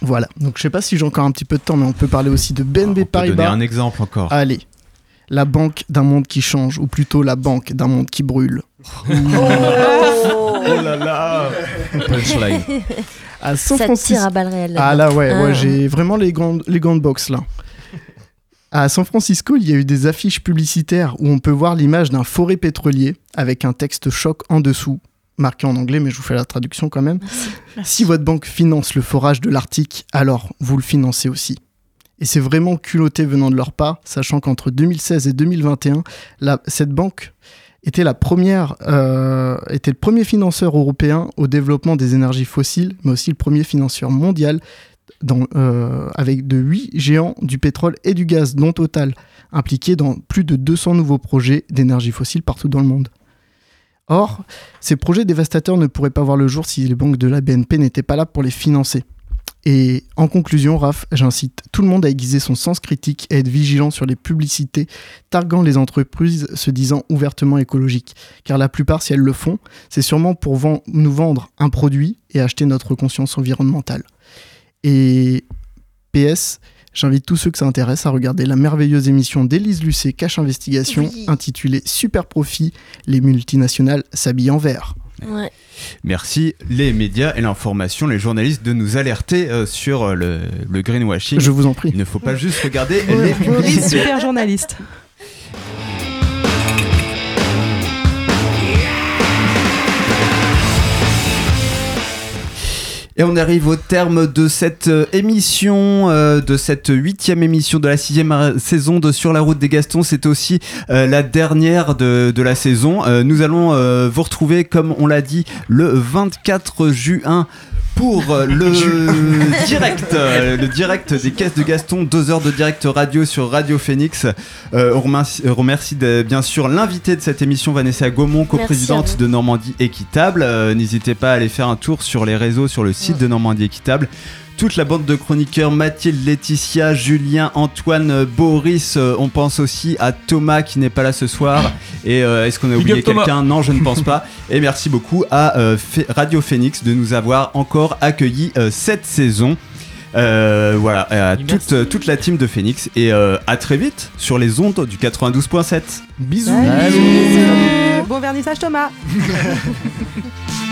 Voilà, donc je sais pas si j'ai encore un petit peu de temps, mais on peut parler aussi de BNB On peut Paribas. donner un exemple encore. Allez, la banque d'un monde qui change, ou plutôt la banque d'un monde qui brûle. Oh là là Punchline. À San Ça Francisco. tire à balles réelles. Ah là, ouais, Ah. ouais j'ai vraiment les grandes, les grandes box là. À San Francisco, il y a eu des affiches publicitaires où on peut voir l'image d'un forêt pétrolier avec un texte choc en dessous, marqué en anglais, mais je vous fais la traduction quand même. Si votre banque finance le forage de l'Arctique, alors vous le financez aussi. Et c'est vraiment culotté venant de leur part, sachant qu'entre 2016 et 2021, la- cette banque était la première, euh, était le premier financeur européen au développement des énergies fossiles, mais aussi le premier financeur mondial euh, avec de 8 géants du pétrole et du gaz, dont Total, impliqués dans plus de 200 nouveaux projets d'énergie fossile partout dans le monde. Or, ces projets dévastateurs ne pourraient pas voir le jour si les banques de la BNP n'étaient pas là pour les financer. Et en conclusion, Raph, j'incite tout le monde à aiguiser son sens critique et à être vigilant sur les publicités targuant les entreprises se disant ouvertement écologiques. Car la plupart, si elles le font, c'est sûrement pour nous vendre un produit et acheter notre conscience environnementale. Et PS, j'invite tous ceux que ça intéresse à regarder la merveilleuse émission d'Élise Lucet Cache Investigation intitulée Super Profit, les multinationales s'habillent en vert. Ouais. Merci les médias et l'information, les journalistes de nous alerter euh, sur euh, le, le greenwashing. Je vous en prie. Il ne faut pas juste regarder les Maurice, publicités. super journaliste. Et on arrive au terme de cette euh, émission, euh, de cette huitième émission de la sixième euh, saison de Sur la route des Gastons. C'est aussi la dernière de, de la saison. Nous allons vous retrouver, comme on l'a dit, le 24 juin pour euh, le direct, euh, le direct des caisses de Gaston, deux heures de direct radio sur Radio Phoenix. Euh, on remercie, on remercie de- bien sûr l'invité de cette émission, Vanessa Gaumont, coprésidente de Normandie Équitable. Euh, N'hésitez pas à aller faire un tour sur les réseaux, sur le site de Normandie Équitable. Toute la bande de chroniqueurs, Mathilde, Laetitia, Julien, Antoine, euh, Boris, euh, on pense aussi à Thomas qui n'est pas là ce soir. Et euh, est-ce qu'on a Big oublié quelqu'un? Non, je ne pense pas. Et merci beaucoup à euh, Radio Phoenix de nous avoir encore accueillis euh, cette saison. Euh, voilà, à toute, toute la team de Phoenix. Et euh, à très vite sur les ondes du 92.7. Bisous. Salut. Bon vernissage Thomas.